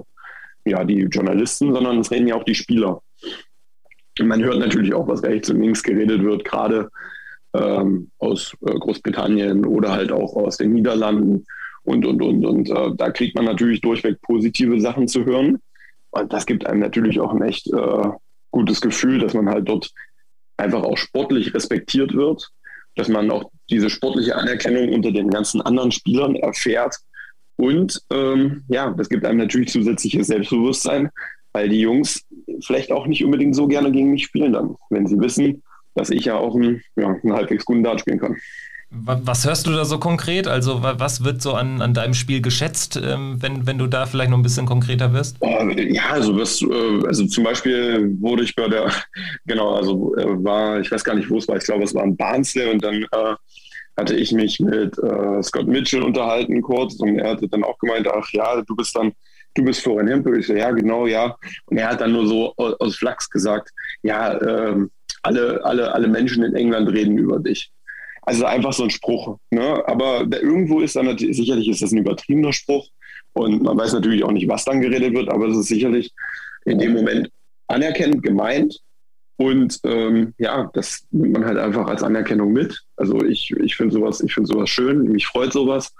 ja, die Journalisten, sondern es reden ja auch die Spieler. Man hört natürlich auch, was rechts und links geredet wird, gerade ähm, aus äh, Großbritannien oder halt auch aus den Niederlanden und, und, und. Und äh, da kriegt man natürlich durchweg positive Sachen zu hören. Und das gibt einem natürlich auch ein echt äh, gutes Gefühl, dass man halt dort einfach auch sportlich respektiert wird, dass man auch diese sportliche Anerkennung unter den ganzen anderen Spielern erfährt. Und ähm, ja, das gibt einem natürlich zusätzliches Selbstbewusstsein, weil die Jungs vielleicht auch nicht unbedingt so gerne gegen mich spielen dann, wenn sie wissen, dass ich ja auch einen, ja, einen halbwegs guten Dart spielen kann. Was hörst du da so konkret? Also was wird so an, an deinem Spiel geschätzt, ähm, wenn, wenn du da vielleicht noch ein bisschen konkreter wirst? Oh, ja, also, was, äh, also zum Beispiel wurde ich bei der, genau, also äh, war, ich weiß gar nicht, wo es war, ich glaube, es war in Barnsley und dann äh, hatte ich mich mit äh, Scott Mitchell unterhalten kurz und er hatte dann auch gemeint, ach ja, du bist dann, du bist Florian Hempel. Ich so, ja, genau, ja. Und er hat dann nur so aus, aus Flachs gesagt, ja, ähm, alle, alle, alle Menschen in England reden über dich. Also einfach so ein Spruch. Ne? Aber da, irgendwo ist dann natürlich, sicherlich ist das ein übertriebener Spruch und man weiß natürlich auch nicht, was dann geredet wird, aber es ist sicherlich in dem Moment anerkennend gemeint. Und ähm, ja, das nimmt man halt einfach als Anerkennung mit. Also ich, ich finde sowas, ich finde sowas schön, mich freut sowas.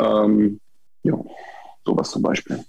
Ähm, ja, sowas zum Beispiel.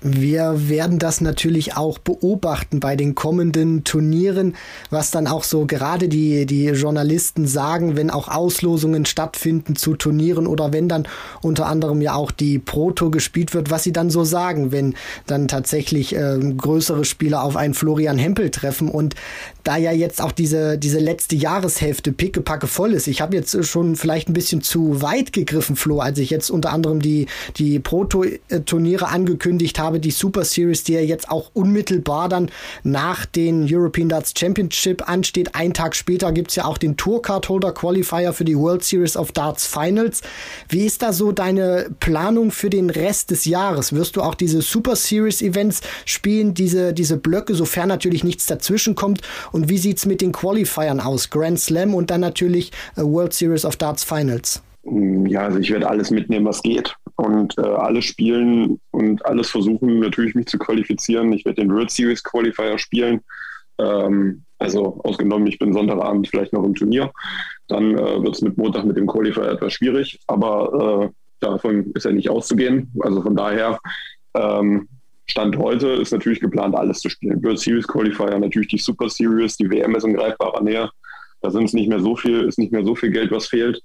Wir werden das natürlich auch beobachten bei den kommenden Turnieren, was dann auch so gerade die, die Journalisten sagen, wenn auch Auslosungen stattfinden zu Turnieren oder wenn dann unter anderem ja auch die Proto gespielt wird, was sie dann so sagen, wenn dann tatsächlich äh, größere Spieler auf einen Florian Hempel treffen. Und da ja jetzt auch diese, diese letzte Jahreshälfte pickepacke voll ist, ich habe jetzt schon vielleicht ein bisschen zu weit gegriffen, Flo, als ich jetzt unter anderem die, die Proto-Turniere angekündigt habe, die Super Series, die ja jetzt auch unmittelbar dann nach den European Darts Championship ansteht. Ein Tag später gibt's ja auch den Tourcard Holder Qualifier für die World Series of Darts Finals. Wie ist da so deine Planung für den Rest des Jahres? Wirst du auch diese Super Series Events spielen, diese, diese Blöcke, sofern natürlich nichts dazwischen kommt? Und wie sieht's mit den Qualifiern aus? Grand Slam und dann natürlich äh, World Series of Darts Finals. Ja, also ich werde alles mitnehmen, was geht und äh, alles spielen und alles versuchen, natürlich mich zu qualifizieren. Ich werde den World Series Qualifier spielen. Ähm, also ausgenommen, ich bin Sonntagabend vielleicht noch im Turnier. Dann äh, wird es mit Montag mit dem Qualifier etwas schwierig, aber äh, davon ist ja nicht auszugehen. Also von daher ähm, Stand heute ist natürlich geplant, alles zu spielen. World Series Qualifier, natürlich die Super Series, die WM ist in greifbarer Nähe. Da sind es nicht mehr so viel, ist nicht mehr so viel Geld, was fehlt.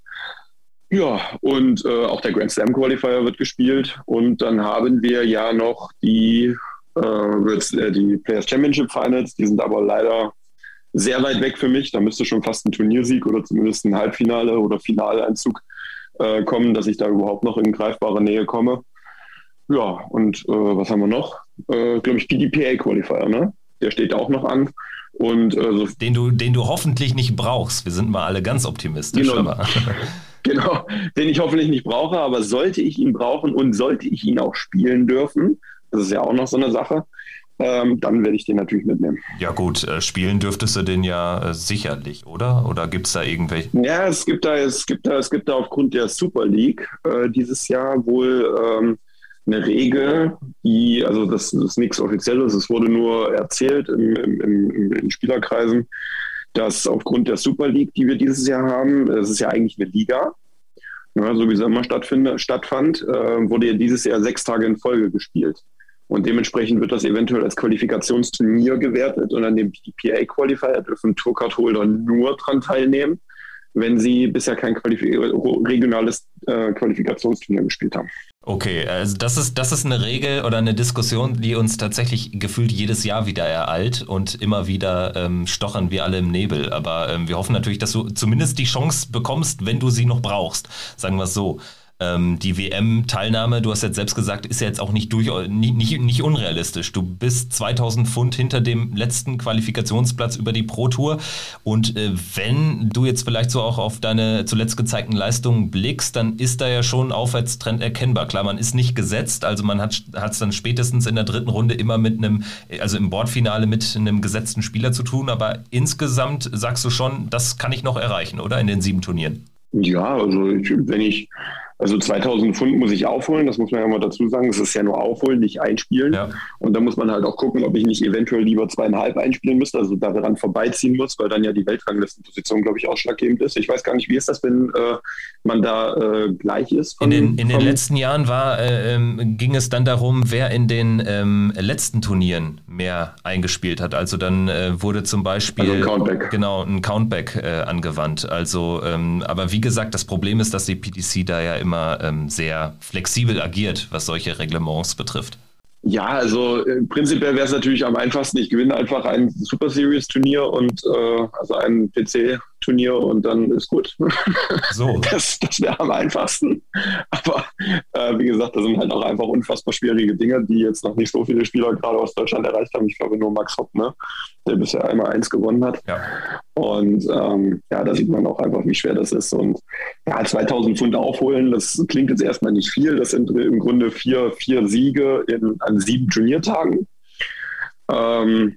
Ja, und äh, auch der Grand Slam Qualifier wird gespielt. Und dann haben wir ja noch die, äh, äh, die Players Championship Finals. Die sind aber leider sehr weit weg für mich. Da müsste schon fast ein Turniersieg oder zumindest ein Halbfinale oder Finaleinzug äh, kommen, dass ich da überhaupt noch in greifbare Nähe komme. Ja, und äh, was haben wir noch? Äh, Glaube ich, PDPA Qualifier, ne? Der steht auch noch an. Und, äh, so den, du, den du hoffentlich nicht brauchst. Wir sind mal alle ganz optimistisch. Genau, genau, den ich hoffentlich nicht brauche, aber sollte ich ihn brauchen und sollte ich ihn auch spielen dürfen, das ist ja auch noch so eine Sache, ähm, dann werde ich den natürlich mitnehmen. Ja gut, äh, spielen dürftest du den ja äh, sicherlich, oder? Oder gibt es da irgendwelche? Ja, es gibt da, es gibt da, es gibt da aufgrund der Super League äh, dieses Jahr wohl ähm, eine Regel, die, also das, das ist nichts Offizielles, es wurde nur erzählt im, im, im, in Spielerkreisen, dass aufgrund der Super League, die wir dieses Jahr haben, das ist ja eigentlich eine Liga, ja, so wie es immer stattfand, äh, wurde ja dieses Jahr sechs Tage in Folge gespielt. Und dementsprechend wird das eventuell als Qualifikationsturnier gewertet und an dem PDPA Qualifier dürfen Tourcard-Holder nur dran teilnehmen, wenn sie bisher kein Qualif regionales äh, Qualifikationsturnier gespielt haben. Okay, also das ist, das ist eine Regel oder eine Diskussion, die uns tatsächlich gefühlt jedes Jahr wieder ereilt und immer wieder ähm, stochern wir alle im Nebel. Aber ähm, wir hoffen natürlich, dass du zumindest die Chance bekommst, wenn du sie noch brauchst. Sagen wir es so. Ähm, die WM-Teilnahme, du hast jetzt selbst gesagt, ist ja jetzt auch nicht, durch, nicht, nicht, nicht unrealistisch. Du bist 2000 Pfund hinter dem letzten Qualifikationsplatz über die Pro Tour. Und äh, wenn du jetzt vielleicht so auch auf deine zuletzt gezeigten Leistungen blickst, dann ist da ja schon ein Aufwärtstrend erkennbar. Klar, man ist nicht gesetzt, also man hat es dann spätestens in der dritten Runde immer mit einem, also im Bordfinale mit einem gesetzten Spieler zu tun. Aber insgesamt sagst du schon, das kann ich noch erreichen, oder? In den sieben Turnieren. Ja, also ich, wenn ich Also 2000 Pfund muss ich aufholen, das muss man ja mal dazu sagen. Es ist ja nur aufholen, nicht einspielen. Ja. Und da muss man halt auch gucken, ob ich nicht eventuell lieber zweieinhalb einspielen müsste, also daran vorbeiziehen muss, weil dann ja die Weltranglistenposition, glaube ich, ausschlaggebend ist. Ich weiß gar nicht, wie ist das, wenn äh, man da äh, gleich ist? Von, in den, in den letzten Jahren war, äh, ähm, ging es dann darum, wer in den ähm, letzten Turnieren mehr eingespielt hat. Also dann äh, wurde zum Beispiel also ein Countback. genau ein Countback äh, angewandt. Also, ähm, aber wie gesagt, das Problem ist, dass die PDC da ja immer immer ähm, sehr flexibel agiert, was solche Reglements betrifft. Ja, also äh, prinzipiell wäre es natürlich am einfachsten. Ich gewinne einfach ein Super Series Turnier und äh, also ein PC Turnier und dann ist gut. So. Das, das wäre am einfachsten. Aber äh, wie gesagt, das sind halt auch einfach unfassbar schwierige Dinge, die jetzt noch nicht so viele Spieler gerade aus Deutschland erreicht haben. Ich glaube nur Max Hopp, ne? der bisher einmal eins gewonnen hat. Ja. Und ähm, ja, da sieht man auch einfach, wie schwer das ist. Und ja, 2000 Pfund aufholen, das klingt jetzt erstmal nicht viel. Das sind im Grunde vier, vier Siege in, an sieben Turniertagen. Ähm,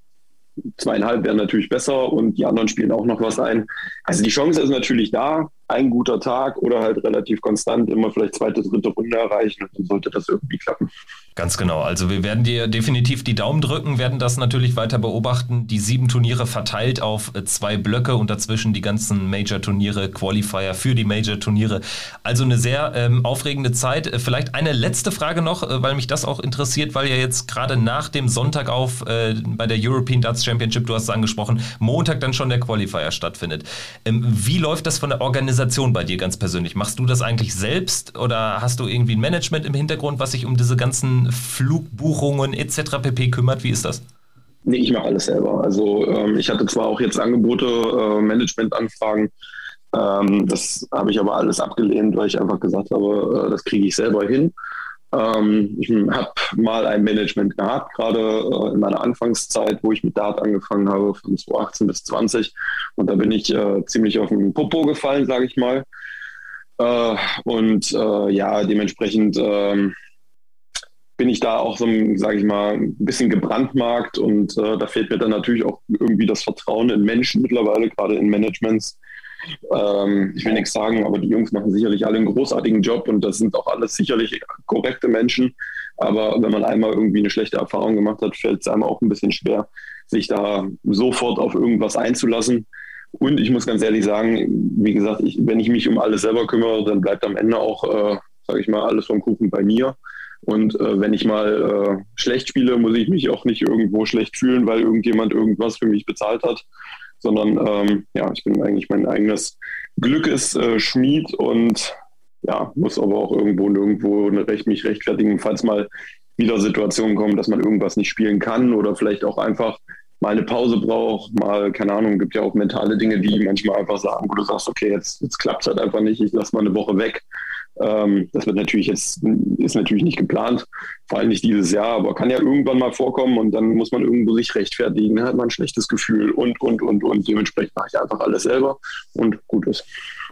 zweieinhalb wären natürlich besser und die anderen spielen auch noch was ein. Also die Chance ist natürlich da, ein guter Tag oder halt relativ konstant immer vielleicht zweite, dritte Runde erreichen und dann sollte das irgendwie klappen. Ganz genau. Also wir werden dir definitiv die Daumen drücken, werden das natürlich weiter beobachten. Die sieben Turniere verteilt auf äh, zwei Blöcke und dazwischen die ganzen Major-Turniere, Qualifier für die Major-Turniere. Also eine sehr ähm, aufregende Zeit. Äh, vielleicht eine letzte Frage noch, äh, weil mich das auch interessiert, weil ja jetzt gerade nach dem Sonntag auf äh, bei der European Darts Championship, du hast es angesprochen, Montag dann schon der Qualifier stattfindet. Ähm, wie läuft das von der Organisation bei dir ganz persönlich? Machst du das eigentlich selbst oder hast du irgendwie ein Management im Hintergrund, was sich um diese ganzen Flugbuchungen etc. pp. kümmert? Wie ist das? Nee, ich mache alles selber. Also ähm, ich hatte zwar auch jetzt Angebote, äh, Managementanfragen, ähm, das habe ich aber alles abgelehnt, weil ich einfach gesagt habe, äh, das kriege ich selber hin. Ähm, ich habe mal ein Management gehabt, gerade äh, in meiner Anfangszeit, wo ich mit Dart angefangen habe, von 2018 bis 20. Und da bin ich äh, ziemlich auf den Popo gefallen, sage ich mal. Äh, und ja, dementsprechend ähm, bin ich da auch so, sage ich mal, ein bisschen gebrandmarkt und da fehlt mir dann natürlich auch irgendwie das Vertrauen in Menschen mittlerweile, gerade in Managements. Ähm, ich will nichts sagen, aber die Jungs machen sicherlich alle einen großartigen Job und das sind auch alles sicherlich korrekte Menschen. Aber wenn man einmal irgendwie eine schlechte Erfahrung gemacht hat, fällt es einem auch ein bisschen schwer, sich da sofort auf irgendwas einzulassen. Und ich muss ganz ehrlich sagen, wie gesagt, ich, wenn ich mich um alles selber kümmere, dann bleibt am Ende auch, äh, sage ich mal, alles vom Kuchen bei mir. Und äh, wenn ich mal äh, schlecht spiele, muss ich mich auch nicht irgendwo schlecht fühlen, weil irgendjemand irgendwas für mich bezahlt hat, sondern ähm, ja, ich bin eigentlich mein eigenes Glückes äh, Schmied und ja, muss aber auch irgendwo nirgendwo recht, mich rechtfertigen, falls mal wieder Situationen kommen, dass man irgendwas nicht spielen kann oder vielleicht auch einfach mal eine Pause braucht, mal, keine Ahnung, gibt ja auch mentale Dinge, die manchmal einfach sagen, wo du sagst, okay, jetzt, jetzt klappt es halt einfach nicht, ich lasse mal eine Woche weg. Ähm, das wird natürlich jetzt, ist natürlich nicht geplant, vor allem nicht dieses Jahr, aber kann ja irgendwann mal vorkommen und dann muss man irgendwo sich rechtfertigen, dann hat man ein schlechtes Gefühl und, und, und, und. Dementsprechend mache ich einfach alles selber und gut ist.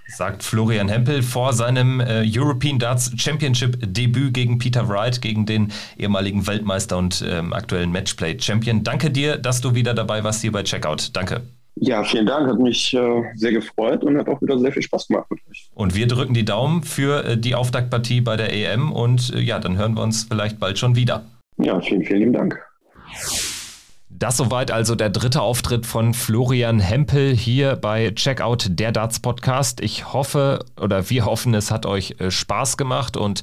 Sagt Florian Hempel vor seinem äh, European Darts Championship Debüt gegen Peter Wright, gegen den ehemaligen Weltmeister und ähm, aktuellen Matchplay Champion. Danke dir, dass du wieder dabei warst hier bei Checkout. Danke. Ja, vielen Dank. Hat mich äh, sehr gefreut und hat auch wieder sehr viel Spaß gemacht mit euch. Und wir drücken die Daumen für äh, die Auftaktpartie bei der EM und äh, ja, dann hören wir uns vielleicht bald schon wieder. Ja, vielen, vielen lieben Dank. Das soweit also der dritte Auftritt von Florian Hempel hier bei Checkout der Darts Podcast. Ich hoffe oder wir hoffen, es hat euch äh, Spaß gemacht und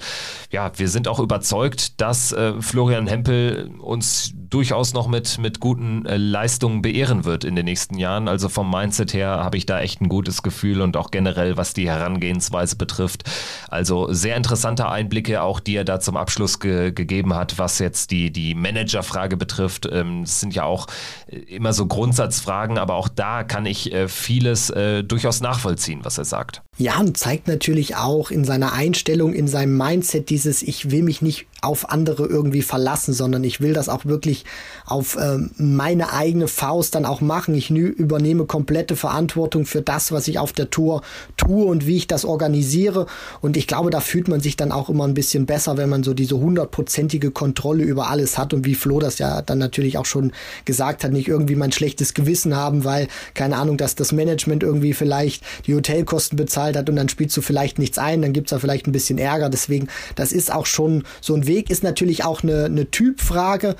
ja, wir sind auch überzeugt, dass äh, Florian Hempel uns durchaus noch mit, mit guten äh, Leistungen beehren wird in den nächsten Jahren. Also vom Mindset her habe ich da echt ein gutes Gefühl und auch generell, was die Herangehensweise betrifft. Also sehr interessante Einblicke auch, die er da zum Abschluss ge gegeben hat, was jetzt die, die Managerfrage betrifft. Ähm, es sind ja auch äh, immer so Grundsatzfragen, aber auch da kann ich äh, vieles äh, durchaus nachvollziehen, was er sagt. Ja, und zeigt natürlich auch in seiner Einstellung, in seinem Mindset dieses, ich will mich nicht auf andere irgendwie verlassen, sondern ich will das auch wirklich auf äh, meine eigene Faust dann auch machen. Ich übernehme komplette Verantwortung für das, was ich auf der Tour tue und wie ich das organisiere. Und ich glaube, da fühlt man sich dann auch immer ein bisschen besser, wenn man so diese hundertprozentige Kontrolle über alles hat und wie Flo das ja dann natürlich auch schon gesagt hat, nicht irgendwie mein schlechtes Gewissen haben, weil, keine Ahnung, dass das Management irgendwie vielleicht die Hotelkosten bezahlt hat und dann spielst du vielleicht nichts ein, dann gibt's da vielleicht ein bisschen Ärger. Deswegen, das ist auch schon so ein Weg, ist natürlich auch eine, eine Typfrage,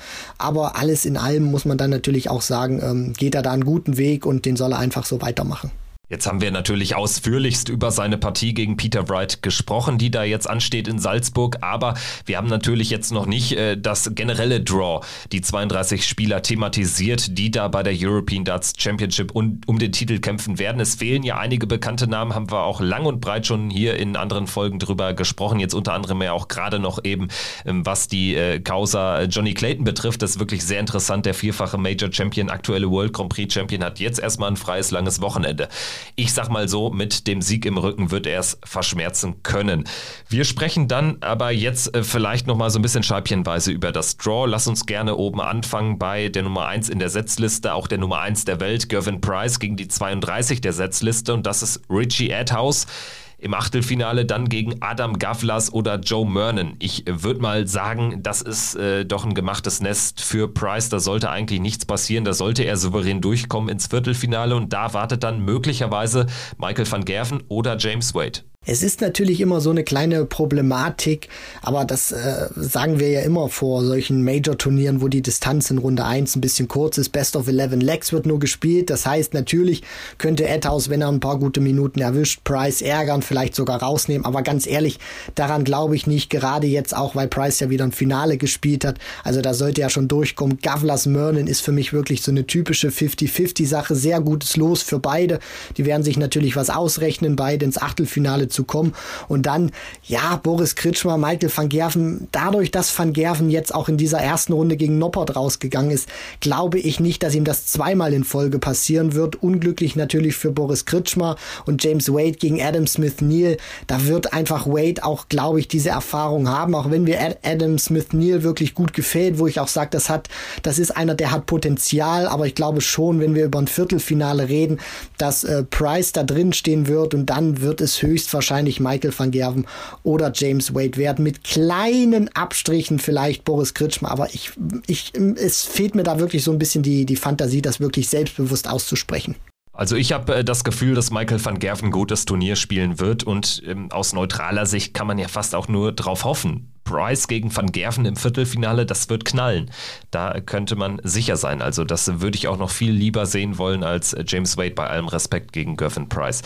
aber alles in allem muss man dann natürlich auch sagen, ähm, geht er da einen guten Weg und den soll er einfach so weitermachen. Jetzt haben wir natürlich ausführlichst über seine Partie gegen Peter Wright gesprochen, die da jetzt ansteht in Salzburg, aber wir haben natürlich jetzt noch nicht äh, das generelle Draw, die 32 Spieler thematisiert, die da bei der European Darts Championship un um den Titel kämpfen werden. Es fehlen ja einige bekannte Namen, haben wir auch lang und breit schon hier in anderen Folgen drüber gesprochen, jetzt unter anderem ja auch gerade noch eben, ähm, was die äh, Causa Johnny Clayton betrifft. Das ist wirklich sehr interessant. Der vierfache Major Champion, aktuelle World Grand Prix Champion, hat jetzt erstmal ein freies, langes Wochenende. Ich sag mal so, mit dem Sieg im Rücken wird er es verschmerzen können. Wir sprechen dann aber jetzt äh, vielleicht nochmal so ein bisschen scheibchenweise über das Draw. Lass uns gerne oben anfangen bei der Nummer 1 in der Setzliste, auch der Nummer 1 der Welt, Gervin Price gegen die 32 der Setzliste und das ist Richie Adhouse im Achtelfinale dann gegen Adam Gavlas oder Joe Mernon. Ich würde mal sagen, das ist äh, doch ein gemachtes Nest für Price. Da sollte eigentlich nichts passieren. Da sollte er souverän durchkommen ins Viertelfinale und da wartet dann möglicherweise Michael van Gerven oder James Wade. Es ist natürlich immer so eine kleine Problematik, aber das äh, sagen wir ja immer vor solchen Major-Turnieren, wo die Distanz in Runde 1 ein bisschen kurz ist. Best of 11 Legs wird nur gespielt. Das heißt, natürlich könnte Edhouse, wenn er ein paar gute Minuten erwischt, Price ärgern, vielleicht sogar rausnehmen. Aber ganz ehrlich, daran glaube ich nicht. Gerade jetzt auch, weil Price ja wieder ein Finale gespielt hat. Also da sollte er schon durchkommen. Gavlas Merlin ist für mich wirklich so eine typische 50-50-Sache. Sehr gutes Los für beide. Die werden sich natürlich was ausrechnen, beide ins Achtelfinale zu zu kommen. Und dann, ja, Boris Kritschmer, Michael van Gerven, dadurch, dass van Gerven jetzt auch in dieser ersten Runde gegen Noppert rausgegangen ist, glaube ich nicht, dass ihm das zweimal in Folge passieren wird. Unglücklich natürlich für Boris Kritschmer und James Wade gegen Adam Smith Neal. Da wird einfach Wade auch, glaube ich, diese Erfahrung haben, auch wenn wir Adam Smith Neal wirklich gut gefällt, wo ich auch sage, das hat, das ist einer, der hat Potenzial, aber ich glaube schon, wenn wir über ein Viertelfinale reden, dass äh, Price da drin stehen wird und dann wird es höchstwahrscheinlich wahrscheinlich Michael van Gerven oder James Wade werden. Mit kleinen Abstrichen vielleicht Boris Kritschmer, aber ich, ich, es fehlt mir da wirklich so ein bisschen die, die Fantasie, das wirklich selbstbewusst auszusprechen. Also ich habe äh, das Gefühl, dass Michael van Gerven ein gutes Turnier spielen wird und ähm, aus neutraler Sicht kann man ja fast auch nur drauf hoffen. Price gegen Van Gerven im Viertelfinale, das wird knallen. Da könnte man sicher sein. Also das würde ich auch noch viel lieber sehen wollen als James Wade bei allem Respekt gegen Gervin Price.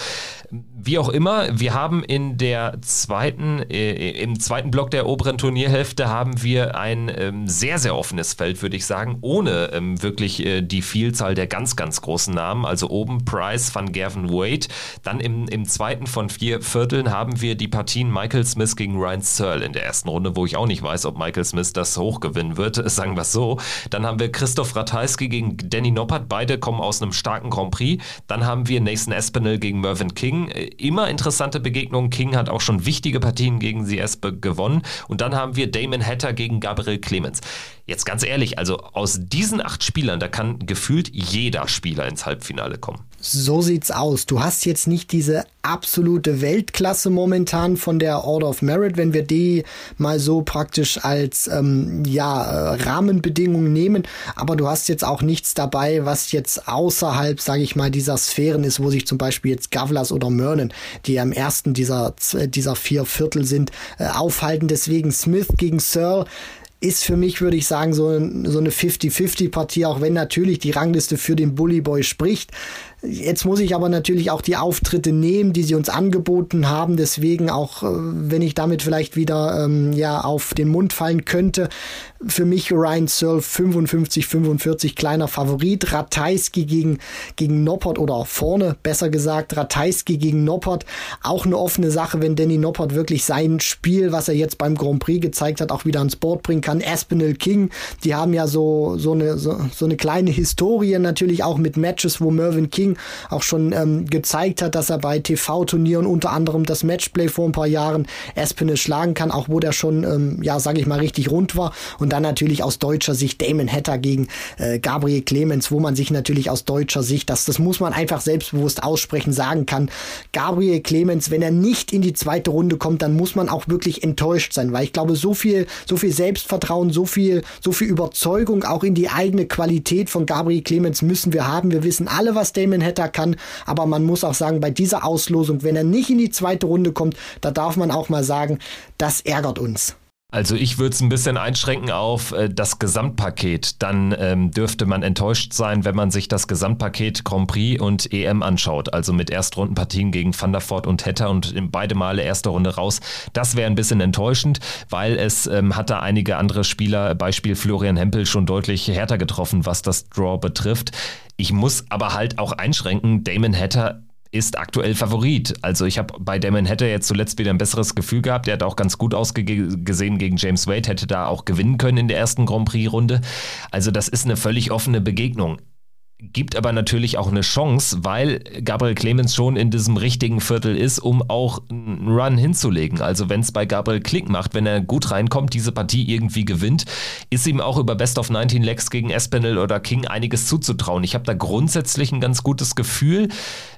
Wie auch immer, wir haben in der zweiten, äh, im zweiten Block der oberen Turnierhälfte haben wir ein ähm, sehr, sehr offenes Feld, würde ich sagen, ohne ähm, wirklich äh, die Vielzahl der ganz, ganz großen Namen. Also oben Price, Van Gerven, Wade. Dann im, im zweiten von vier Vierteln haben wir die Partien Michael Smith gegen Ryan Searle in der ersten Runde, wo ich auch nicht weiß, ob Michael Smith das hochgewinnen wird, sagen wir es so. Dann haben wir Christoph Ratajski gegen Danny Noppert, beide kommen aus einem starken Grand Prix. Dann haben wir Nathan Espinel gegen Mervyn King immer interessante Begegnungen. King hat auch schon wichtige Partien gegen Espe gewonnen. Und dann haben wir Damon Hatter gegen Gabriel Clemens. Jetzt ganz ehrlich, also aus diesen acht Spielern, da kann gefühlt jeder Spieler ins Halbfinale kommen. So sieht's aus. Du hast jetzt nicht diese absolute Weltklasse momentan von der Order of Merit, wenn wir die mal so praktisch als ähm, ja Rahmenbedingungen nehmen. Aber du hast jetzt auch nichts dabei, was jetzt außerhalb, sage ich mal, dieser Sphären ist, wo sich zum Beispiel jetzt Gavlas oder Mernon, die am ersten dieser dieser vier Viertel sind, äh, aufhalten. Deswegen Smith gegen Searle ist für mich, würde ich sagen, so, so eine 50-50-Partie, auch wenn natürlich die Rangliste für den Bully Boy spricht. Jetzt muss ich aber natürlich auch die Auftritte nehmen, die sie uns angeboten haben. Deswegen auch, äh, wenn ich damit vielleicht wieder ähm, ja auf den Mund fallen könnte, für mich Ryan Searle 55, 45 kleiner Favorit. Ratajski gegen gegen Noppert oder vorne besser gesagt Ratajski gegen Noppert auch eine offene Sache, wenn Danny Noppert wirklich sein Spiel, was er jetzt beim Grand Prix gezeigt hat, auch wieder ans Board bringen kann. Aspinall King, die haben ja so so eine so, so eine kleine Historie natürlich auch mit Matches, wo Mervyn King King auch schon ähm, gezeigt hat, dass er bei TV-Turnieren unter anderem das Matchplay vor ein paar Jahren Espinel schlagen kann, auch wo der schon, ähm, ja, sage ich mal, richtig rund war. Und dann natürlich aus deutscher Sicht Damon Hatter gegen äh, Gabriel Clemens, wo man sich natürlich aus deutscher Sicht, das, das muss man einfach selbstbewusst aussprechen, sagen kann. Gabriel Clemens, wenn er nicht in die zweite Runde kommt, dann muss man auch wirklich enttäuscht sein, weil ich glaube, so viel, so viel Selbstvertrauen, so viel, so viel Überzeugung auch in die eigene Qualität von Gabriel Clemens müssen wir haben. Wir wissen alle, was Damon Hatter kann, aber man muss auch sagen, bei dieser Auslosung, wenn er nicht in die zweite Runde kommt, da darf man auch mal sagen, das ärgert uns. Also ich würde es ein bisschen einschränken auf äh, das Gesamtpaket. Dann ähm, dürfte man enttäuscht sein, wenn man sich das Gesamtpaket Grand Prix und EM anschaut. Also mit Erstrundenpartien gegen Van der Voort und Hetter und beide Male erste Runde raus. Das wäre ein bisschen enttäuschend, weil es ähm, hat da einige andere Spieler, Beispiel Florian Hempel, schon deutlich härter getroffen, was das Draw betrifft. Ich muss aber halt auch einschränken, Damon Hatter ist aktuell Favorit. Also ich habe bei Damon Hatter jetzt zuletzt wieder ein besseres Gefühl gehabt. Er hat auch ganz gut ausgesehen gegen James Wade, hätte da auch gewinnen können in der ersten Grand Prix-Runde. Also das ist eine völlig offene Begegnung gibt aber natürlich auch eine Chance, weil Gabriel Clemens schon in diesem richtigen Viertel ist, um auch einen Run hinzulegen. Also wenn es bei Gabriel Klick macht, wenn er gut reinkommt, diese Partie irgendwie gewinnt, ist ihm auch über Best of 19 Legs gegen Espinel oder King einiges zuzutrauen. Ich habe da grundsätzlich ein ganz gutes Gefühl,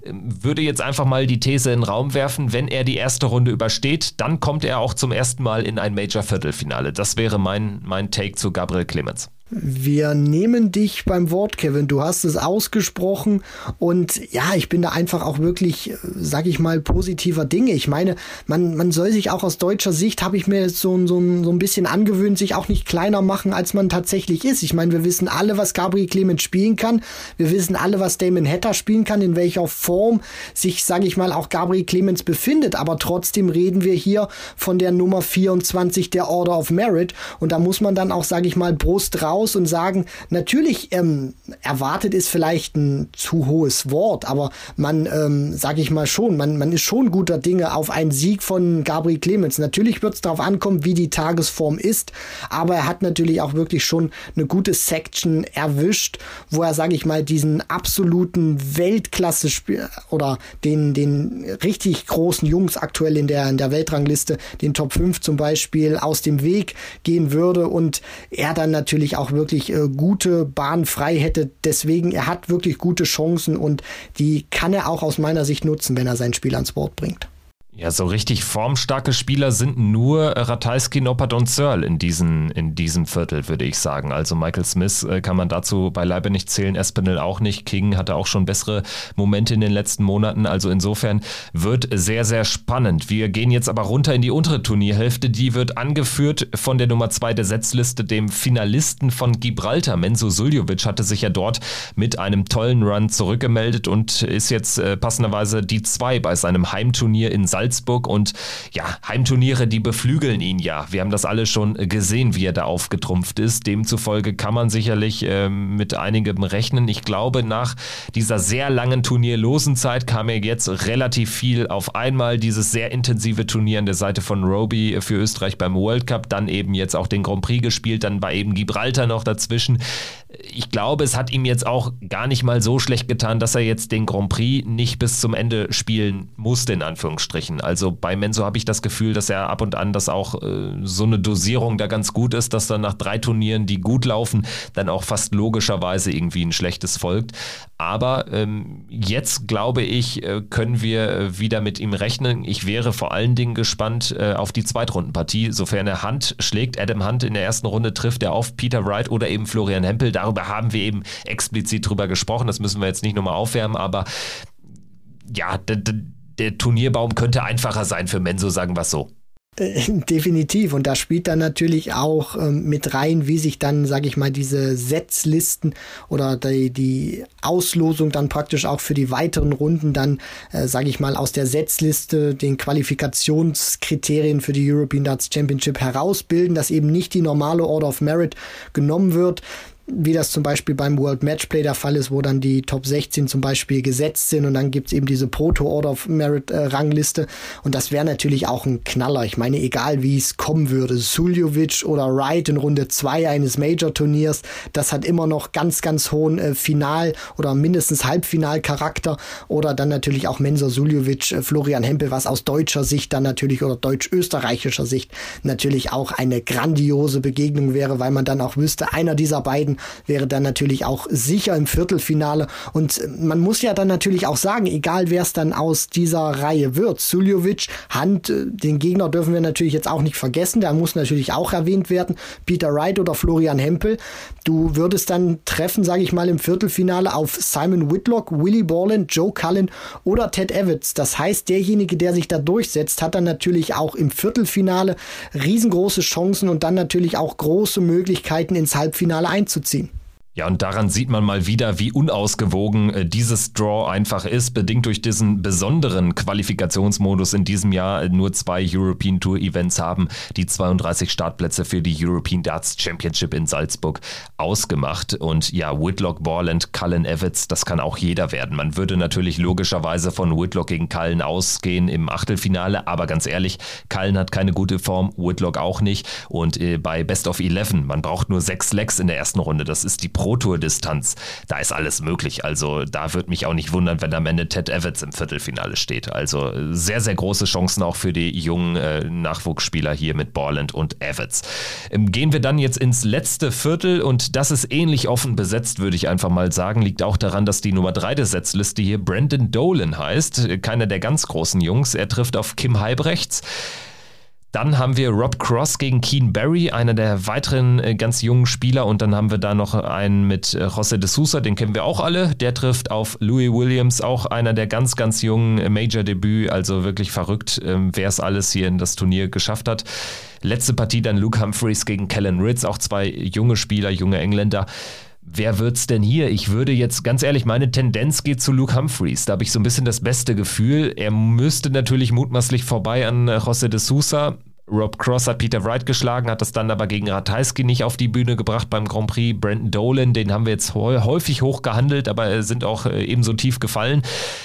würde jetzt einfach mal die These in den Raum werfen, wenn er die erste Runde übersteht, dann kommt er auch zum ersten Mal in ein Major-Viertelfinale. Das wäre mein, mein Take zu Gabriel Clemens. Wir nehmen dich beim Wort, Kevin. Du hast es ausgesprochen und ja, ich bin da einfach auch wirklich, sag ich mal, positiver Dinge. Ich meine, man, man soll sich auch aus deutscher Sicht, habe ich mir so, so, so ein bisschen angewöhnt, sich auch nicht kleiner machen, als man tatsächlich ist. Ich meine, wir wissen alle, was Gabriel Clemens spielen kann. Wir wissen alle, was Damon Hatter spielen kann, in welcher Form sich, sag ich mal, auch Gabriel Clemens befindet. Aber trotzdem reden wir hier von der Nummer 24 der Order of Merit und da muss man dann auch, sag ich mal, Brust raus raus und sagen, natürlich ähm, erwartet ist vielleicht ein zu hohes Wort, aber man, ähm, sage ich mal schon, man, man ist schon guter Dinge auf einen Sieg von Gabriel Clemens. Natürlich wird es darauf ankommen, wie die Tagesform ist, aber er hat natürlich auch wirklich schon eine gute Section erwischt, wo er, sage ich mal, diesen absoluten Weltklasse oder den, den richtig großen Jungs aktuell in der, in der Weltrangliste, den Top 5 zum Beispiel, aus dem Weg gehen würde und er dann natürlich auch auch wirklich äh, gute Bahn frei hätte. Deswegen, er hat wirklich gute Chancen und die kann er auch aus meiner Sicht nutzen, wenn er sein Spiel ans Board bringt. Ja, so richtig formstarke Spieler sind nur Ratajski, Noppert und Searle in, diesen, in diesem Viertel, würde ich sagen. Also Michael Smith äh, kann man dazu beileibe nicht zählen, Espinel auch nicht. King hatte auch schon bessere Momente in den letzten Monaten. Also insofern wird sehr, sehr spannend. Wir gehen jetzt aber runter in die untere Turnierhälfte. Die wird angeführt von der Nummer zwei der Setzliste, dem Finalisten von Gibraltar. Menzo Suljovic hatte sich ja dort mit einem tollen Run zurückgemeldet und ist jetzt äh, passenderweise die zwei bei seinem Heimturnier in Salzburg Salzburg und ja, Heimturniere, die beflügeln ihn ja. Wir haben das alle schon gesehen, wie er da aufgetrumpft ist. Demzufolge kann man sicherlich äh, mit einigem rechnen. Ich glaube, nach dieser sehr langen turnierlosen Zeit kam er jetzt relativ viel auf einmal. Dieses sehr intensive Turnier an der Seite von Roby für Österreich beim World Cup, dann eben jetzt auch den Grand Prix gespielt, dann war eben Gibraltar noch dazwischen ich glaube, es hat ihm jetzt auch gar nicht mal so schlecht getan, dass er jetzt den Grand Prix nicht bis zum Ende spielen musste, in Anführungsstrichen. Also bei Menzo habe ich das Gefühl, dass er ab und an, dass auch äh, so eine Dosierung da ganz gut ist, dass dann nach drei Turnieren, die gut laufen, dann auch fast logischerweise irgendwie ein schlechtes folgt. Aber ähm, jetzt, glaube ich, äh, können wir äh, wieder mit ihm rechnen. Ich wäre vor allen Dingen gespannt äh, auf die Zweitrundenpartie, sofern er Hand schlägt. Adam Hunt in der ersten Runde trifft er auf Peter Wright oder eben Florian Hempel. Darüber haben wir eben explizit drüber gesprochen. Das müssen wir jetzt nicht nochmal aufwärmen, aber ja, der Turnierbaum könnte einfacher sein für Menso, sagen wir es so. Äh, definitiv. Und da spielt dann natürlich auch ähm, mit rein, wie sich dann, sage ich mal, diese Setzlisten oder die, die Auslosung dann praktisch auch für die weiteren Runden dann, äh, sage ich mal, aus der Setzliste den Qualifikationskriterien für die European Darts Championship herausbilden, dass eben nicht die normale Order of Merit genommen wird wie das zum Beispiel beim World Matchplay der Fall ist, wo dann die Top 16 zum Beispiel gesetzt sind und dann gibt's eben diese Proto Order of Merit äh, und das wäre natürlich auch ein Knaller. Ich meine, egal wie es kommen würde, Suljovic oder Wright in Runde 2 eines Major-Turniers, das hat immer noch ganz, ganz hohen äh, Final- oder mindestens Halbfinalcharakter oder dann natürlich auch Mensur Suljovic, äh, Florian Hempel, was aus deutscher Sicht dann natürlich oder deutsch-österreichischer Sicht natürlich auch eine grandiose Begegnung wäre, weil man dann auch wüsste, einer dieser beiden wäre dann natürlich auch sicher im Viertelfinale. Und man muss ja dann natürlich auch sagen, egal wer es dann aus dieser Reihe wird, Suljovic, Hand, äh, den Gegner dürfen wir natürlich jetzt auch nicht vergessen, der muss natürlich auch erwähnt werden, Peter Wright oder Florian Hempel. Du würdest dann treffen, sage ich mal, im Viertelfinale auf Simon Whitlock, Willie Borland, Joe Cullen oder Ted Evans. Das heißt, derjenige, der sich da durchsetzt, hat dann natürlich auch im Viertelfinale riesengroße Chancen und dann natürlich auch große Möglichkeiten ins Halbfinale einzuziehen. ziehen. Ja, und daran sieht man mal wieder, wie unausgewogen äh, dieses Draw einfach ist, bedingt durch diesen besonderen Qualifikationsmodus in diesem Jahr nur zwei European Tour Events haben, die 32 Startplätze für die European Darts Championship in Salzburg ausgemacht. Und ja, Whitlock, Borland, Cullen Evans, das kann auch jeder werden. Man würde natürlich logischerweise von Whitlock gegen Cullen ausgehen im Achtelfinale, aber ganz ehrlich, Cullen hat keine gute Form, Whitlock auch nicht. Und äh, bei Best of Eleven, man braucht nur sechs Legs in der ersten Runde. Das ist die Pro-Tour-Distanz, da ist alles möglich. Also da würde mich auch nicht wundern, wenn am Ende Ted Evans im Viertelfinale steht. Also sehr, sehr große Chancen auch für die jungen äh, Nachwuchsspieler hier mit Borland und Evans. Ähm, gehen wir dann jetzt ins letzte Viertel und das ist ähnlich offen besetzt, würde ich einfach mal sagen. Liegt auch daran, dass die Nummer 3 der Setzliste hier Brandon Dolan heißt. Keiner der ganz großen Jungs. Er trifft auf Kim Heibrechts. Dann haben wir Rob Cross gegen Keen Barry, einer der weiteren äh, ganz jungen Spieler. Und dann haben wir da noch einen mit äh, José de Sousa, den kennen wir auch alle. Der trifft auf Louis Williams, auch einer der ganz, ganz jungen äh, Major-Debüt. Also wirklich verrückt, ähm, wer es alles hier in das Turnier geschafft hat. Letzte Partie dann Luke Humphreys gegen Kellen Ritz, auch zwei junge Spieler, junge Engländer. Wer wird's denn hier? Ich würde jetzt ganz ehrlich, meine Tendenz geht zu Luke Humphreys. Da habe ich so ein bisschen das beste Gefühl. Er müsste natürlich mutmaßlich vorbei an äh, José de Sousa. Rob Cross hat Peter Wright geschlagen, hat das dann aber gegen Ratajski nicht auf die Bühne gebracht beim Grand Prix. Brandon Dolan, den haben wir jetzt häufig hoch gehandelt, aber sind auch äh, ebenso tief gefallen.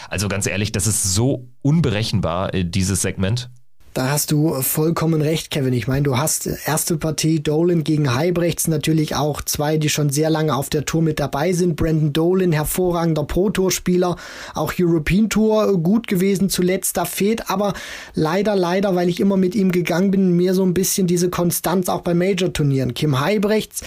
Also ganz ehrlich, das ist so unberechenbar, äh, dieses Segment. Da hast du vollkommen recht, Kevin. Ich meine, du hast erste Partie Dolan gegen Heibrechts natürlich auch zwei, die schon sehr lange auf der Tour mit dabei sind. Brandon Dolan, hervorragender Pro-Tour-Spieler, auch European Tour gut gewesen zuletzt. Da fehlt aber leider, leider, weil ich immer mit ihm gegangen bin, mir so ein bisschen diese Konstanz auch bei Major-Turnieren. Kim Heibrechts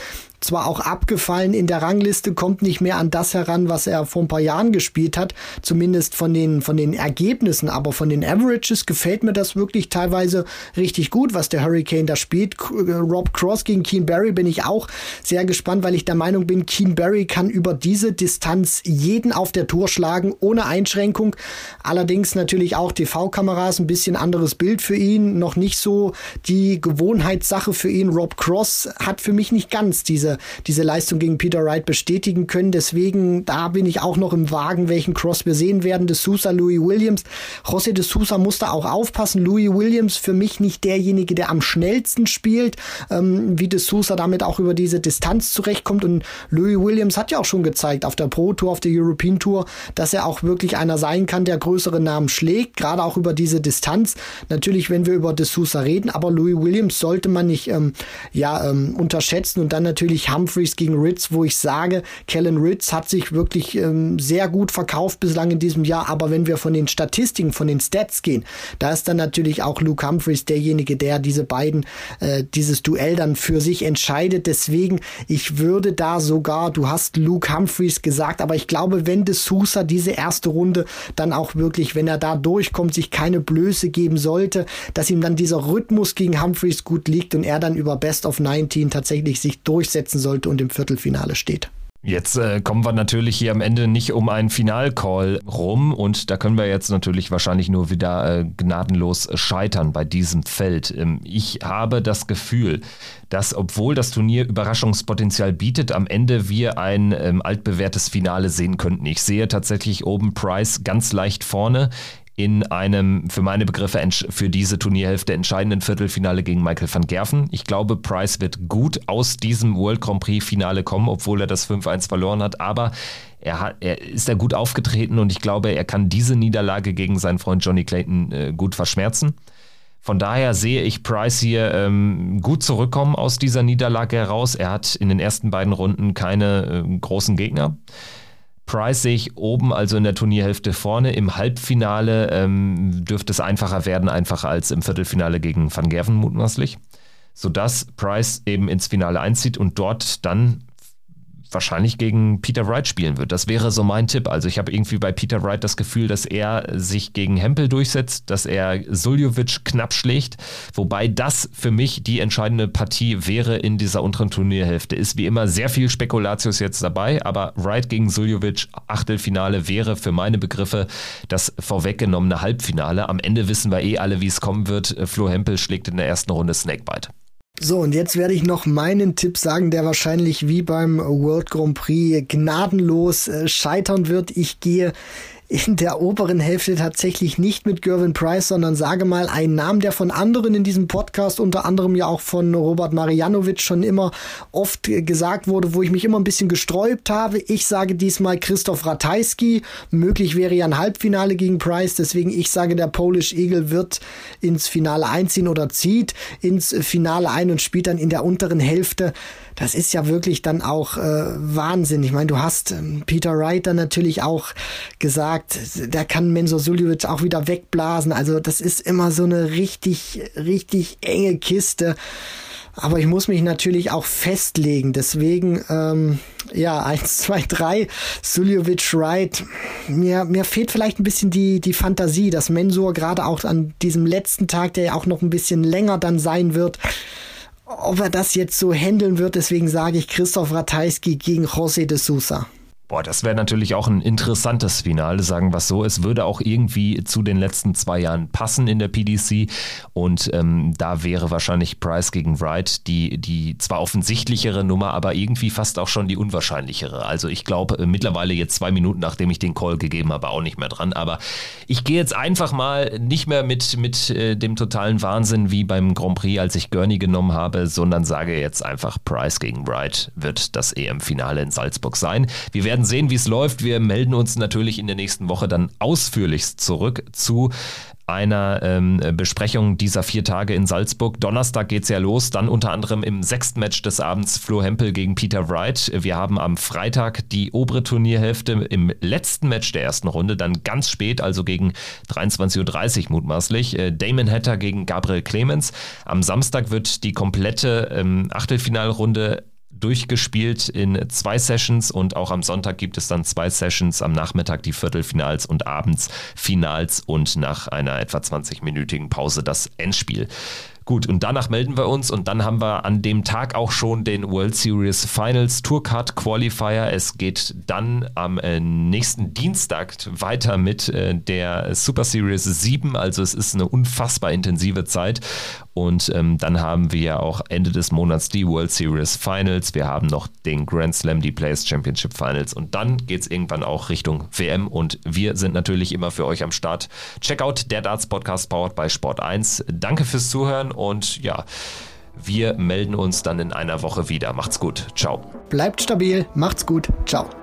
zwar auch abgefallen in der Rangliste, kommt nicht mehr an das heran, was er vor ein paar Jahren gespielt hat, zumindest von den, von den Ergebnissen, aber von den Averages gefällt mir das wirklich teilweise richtig gut, was der Hurricane da spielt. Rob Cross gegen Keen Barry bin ich auch sehr gespannt, weil ich der Meinung bin, Keen Barry kann über diese Distanz jeden auf der Tour schlagen, ohne Einschränkung. Allerdings natürlich auch TV-Kameras, ein bisschen anderes Bild für ihn, noch nicht so die Gewohnheitssache für ihn. Rob Cross hat für mich nicht ganz diese diese, Leistung gegen Peter Wright bestätigen können. Deswegen, da bin ich auch noch im Wagen, welchen Cross wir sehen werden. De Sousa, Louis Williams. José de Sousa muss da auch aufpassen. Louis Williams für mich nicht derjenige, der am schnellsten spielt, ähm, wie de Sousa damit auch über diese Distanz zurechtkommt. Und Louis Williams hat ja auch schon gezeigt auf der Pro Tour, auf der European Tour, dass er auch wirklich einer sein kann, der größere Namen schlägt, gerade auch über diese Distanz. Natürlich, wenn wir über de Sousa reden, aber Louis Williams sollte man nicht ähm, ja ähm, unterschätzen und dann natürlich wirklich Humphreys gegen Ritz, wo ich sage, Kellen Ritz hat sich wirklich ähm, sehr gut verkauft bislang in diesem Jahr. Aber wenn wir von den Statistiken, von den Stats gehen, da ist dann natürlich auch Luke Humphreys derjenige, der diese beiden, äh, dieses Duell dann für sich entscheidet. Deswegen, ich würde da sogar, du hast Luke Humphreys gesagt, aber ich glaube, wenn De Sousa diese erste Runde dann auch wirklich, wenn er da durchkommt, sich keine Blöße geben sollte, dass ihm dann dieser Rhythmus gegen Humphreys gut liegt und er dann über Best of 19 tatsächlich sich durchsetzt setzen sollte und im Viertelfinale steht. Jetzt äh, kommen wir natürlich hier am Ende nicht um einen Finalcall rum und da können wir jetzt natürlich wahrscheinlich nur wieder äh, gnadenlos scheitern bei diesem Feld. Ähm, ich habe das Gefühl, dass obwohl das Turnier Überraschungspotenzial bietet, am Ende wir ein ähm, altbewährtes Finale sehen könnten. Ich sehe tatsächlich oben Price ganz leicht vorne in einem für meine Begriffe für diese Turnierhälfte entscheidenden Viertelfinale gegen Michael van Gerven. Ich glaube, Price wird gut aus diesem World Grand Prix Finale kommen, obwohl er das 5-1 verloren hat, aber er, hat, er ist da gut aufgetreten und ich glaube, er kann diese Niederlage gegen seinen Freund Johnny Clayton äh, gut verschmerzen. Von daher sehe ich Price hier ähm, gut zurückkommen aus dieser Niederlage heraus. Er hat in den ersten beiden Runden keine äh, großen Gegner. Price sehe ich oben, also in der Turnierhälfte vorne. Im Halbfinale ähm, dürfte es einfacher werden, einfacher als im Viertelfinale gegen Van Gerven mutmaßlich. Sodass Price eben ins Finale einzieht und dort dann wahrscheinlich gegen Peter Wright spielen wird. Das wäre so mein Tipp. Also ich habe irgendwie bei Peter Wright das Gefühl, dass er sich gegen Hempel durchsetzt, dass er Suljovic knapp schlägt, wobei das für mich die entscheidende Partie wäre in dieser unteren Turnierhälfte. Ist wie immer sehr viel Spekulatius jetzt dabei, aber Wright gegen Suljovic Achtelfinale wäre für meine Begriffe das vorweggenommene Halbfinale. Am Ende wissen wir eh alle, wie es kommen wird. Flo Hempel schlägt in der ersten Runde Snakebite. So, und jetzt werde ich noch meinen Tipp sagen, der wahrscheinlich wie beim World Grand Prix gnadenlos äh, scheitern wird. Ich gehe in der oberen Hälfte tatsächlich nicht mit Gervin Price, sondern sage mal einen Namen, der von anderen in diesem Podcast, unter anderem ja auch von Robert Marianovic schon immer oft gesagt wurde, wo ich mich immer ein bisschen gesträubt habe. Ich sage diesmal Christoph Ratajski. Möglich wäre ja ein Halbfinale gegen Price, deswegen ich sage, der Polish Eagle wird ins Finale einziehen oder zieht ins Finale ein und spielt dann in der unteren Hälfte das ist ja wirklich dann auch äh, Wahnsinn. Ich meine, du hast ähm, Peter Wright dann natürlich auch gesagt, der kann Mensur Suljovic auch wieder wegblasen. Also das ist immer so eine richtig, richtig enge Kiste. Aber ich muss mich natürlich auch festlegen. Deswegen, ähm, ja, eins, zwei, drei, Suljovic Wright. Mir, mir fehlt vielleicht ein bisschen die, die Fantasie, dass Mensur gerade auch an diesem letzten Tag, der ja auch noch ein bisschen länger dann sein wird, ob er das jetzt so handeln wird. Deswegen sage ich Christoph Ratajski gegen José de Sousa. Boah, das wäre natürlich auch ein interessantes Finale, sagen wir es so. Es würde auch irgendwie zu den letzten zwei Jahren passen in der PDC und ähm, da wäre wahrscheinlich Price gegen Wright die, die zwar offensichtlichere Nummer, aber irgendwie fast auch schon die unwahrscheinlichere. Also ich glaube äh, mittlerweile jetzt zwei Minuten, nachdem ich den Call gegeben habe, auch nicht mehr dran. Aber ich gehe jetzt einfach mal nicht mehr mit, mit äh, dem totalen Wahnsinn wie beim Grand Prix, als ich Gurney genommen habe, sondern sage jetzt einfach Price gegen Wright wird das EM-Finale in Salzburg sein. Wir werden werden sehen, wie es läuft. Wir melden uns natürlich in der nächsten Woche dann ausführlichst zurück zu einer ähm, Besprechung dieser vier Tage in Salzburg. Donnerstag geht es ja los, dann unter anderem im sechsten Match des Abends Flo Hempel gegen Peter Wright. Wir haben am Freitag die obere Turnierhälfte im letzten Match der ersten Runde, dann ganz spät, also gegen 23.30 Uhr mutmaßlich, äh, Damon Hatter gegen Gabriel Clemens. Am Samstag wird die komplette ähm, Achtelfinalrunde durchgespielt in zwei Sessions und auch am Sonntag gibt es dann zwei Sessions, am Nachmittag die Viertelfinals und abends Finals und nach einer etwa 20-minütigen Pause das Endspiel. Gut, und danach melden wir uns und dann haben wir an dem Tag auch schon den World Series Finals Tourcard Qualifier. Es geht dann am äh, nächsten Dienstag weiter mit äh, der Super Series 7, also es ist eine unfassbar intensive Zeit und ähm, dann haben wir auch Ende des Monats die World Series Finals. Wir haben noch den Grand Slam, die Players Championship Finals. Und dann geht es irgendwann auch Richtung WM. Und wir sind natürlich immer für euch am Start. Checkout der Darts Podcast powered by Sport 1. Danke fürs Zuhören und ja, wir melden uns dann in einer Woche wieder. Macht's gut. Ciao. Bleibt stabil. Macht's gut. Ciao.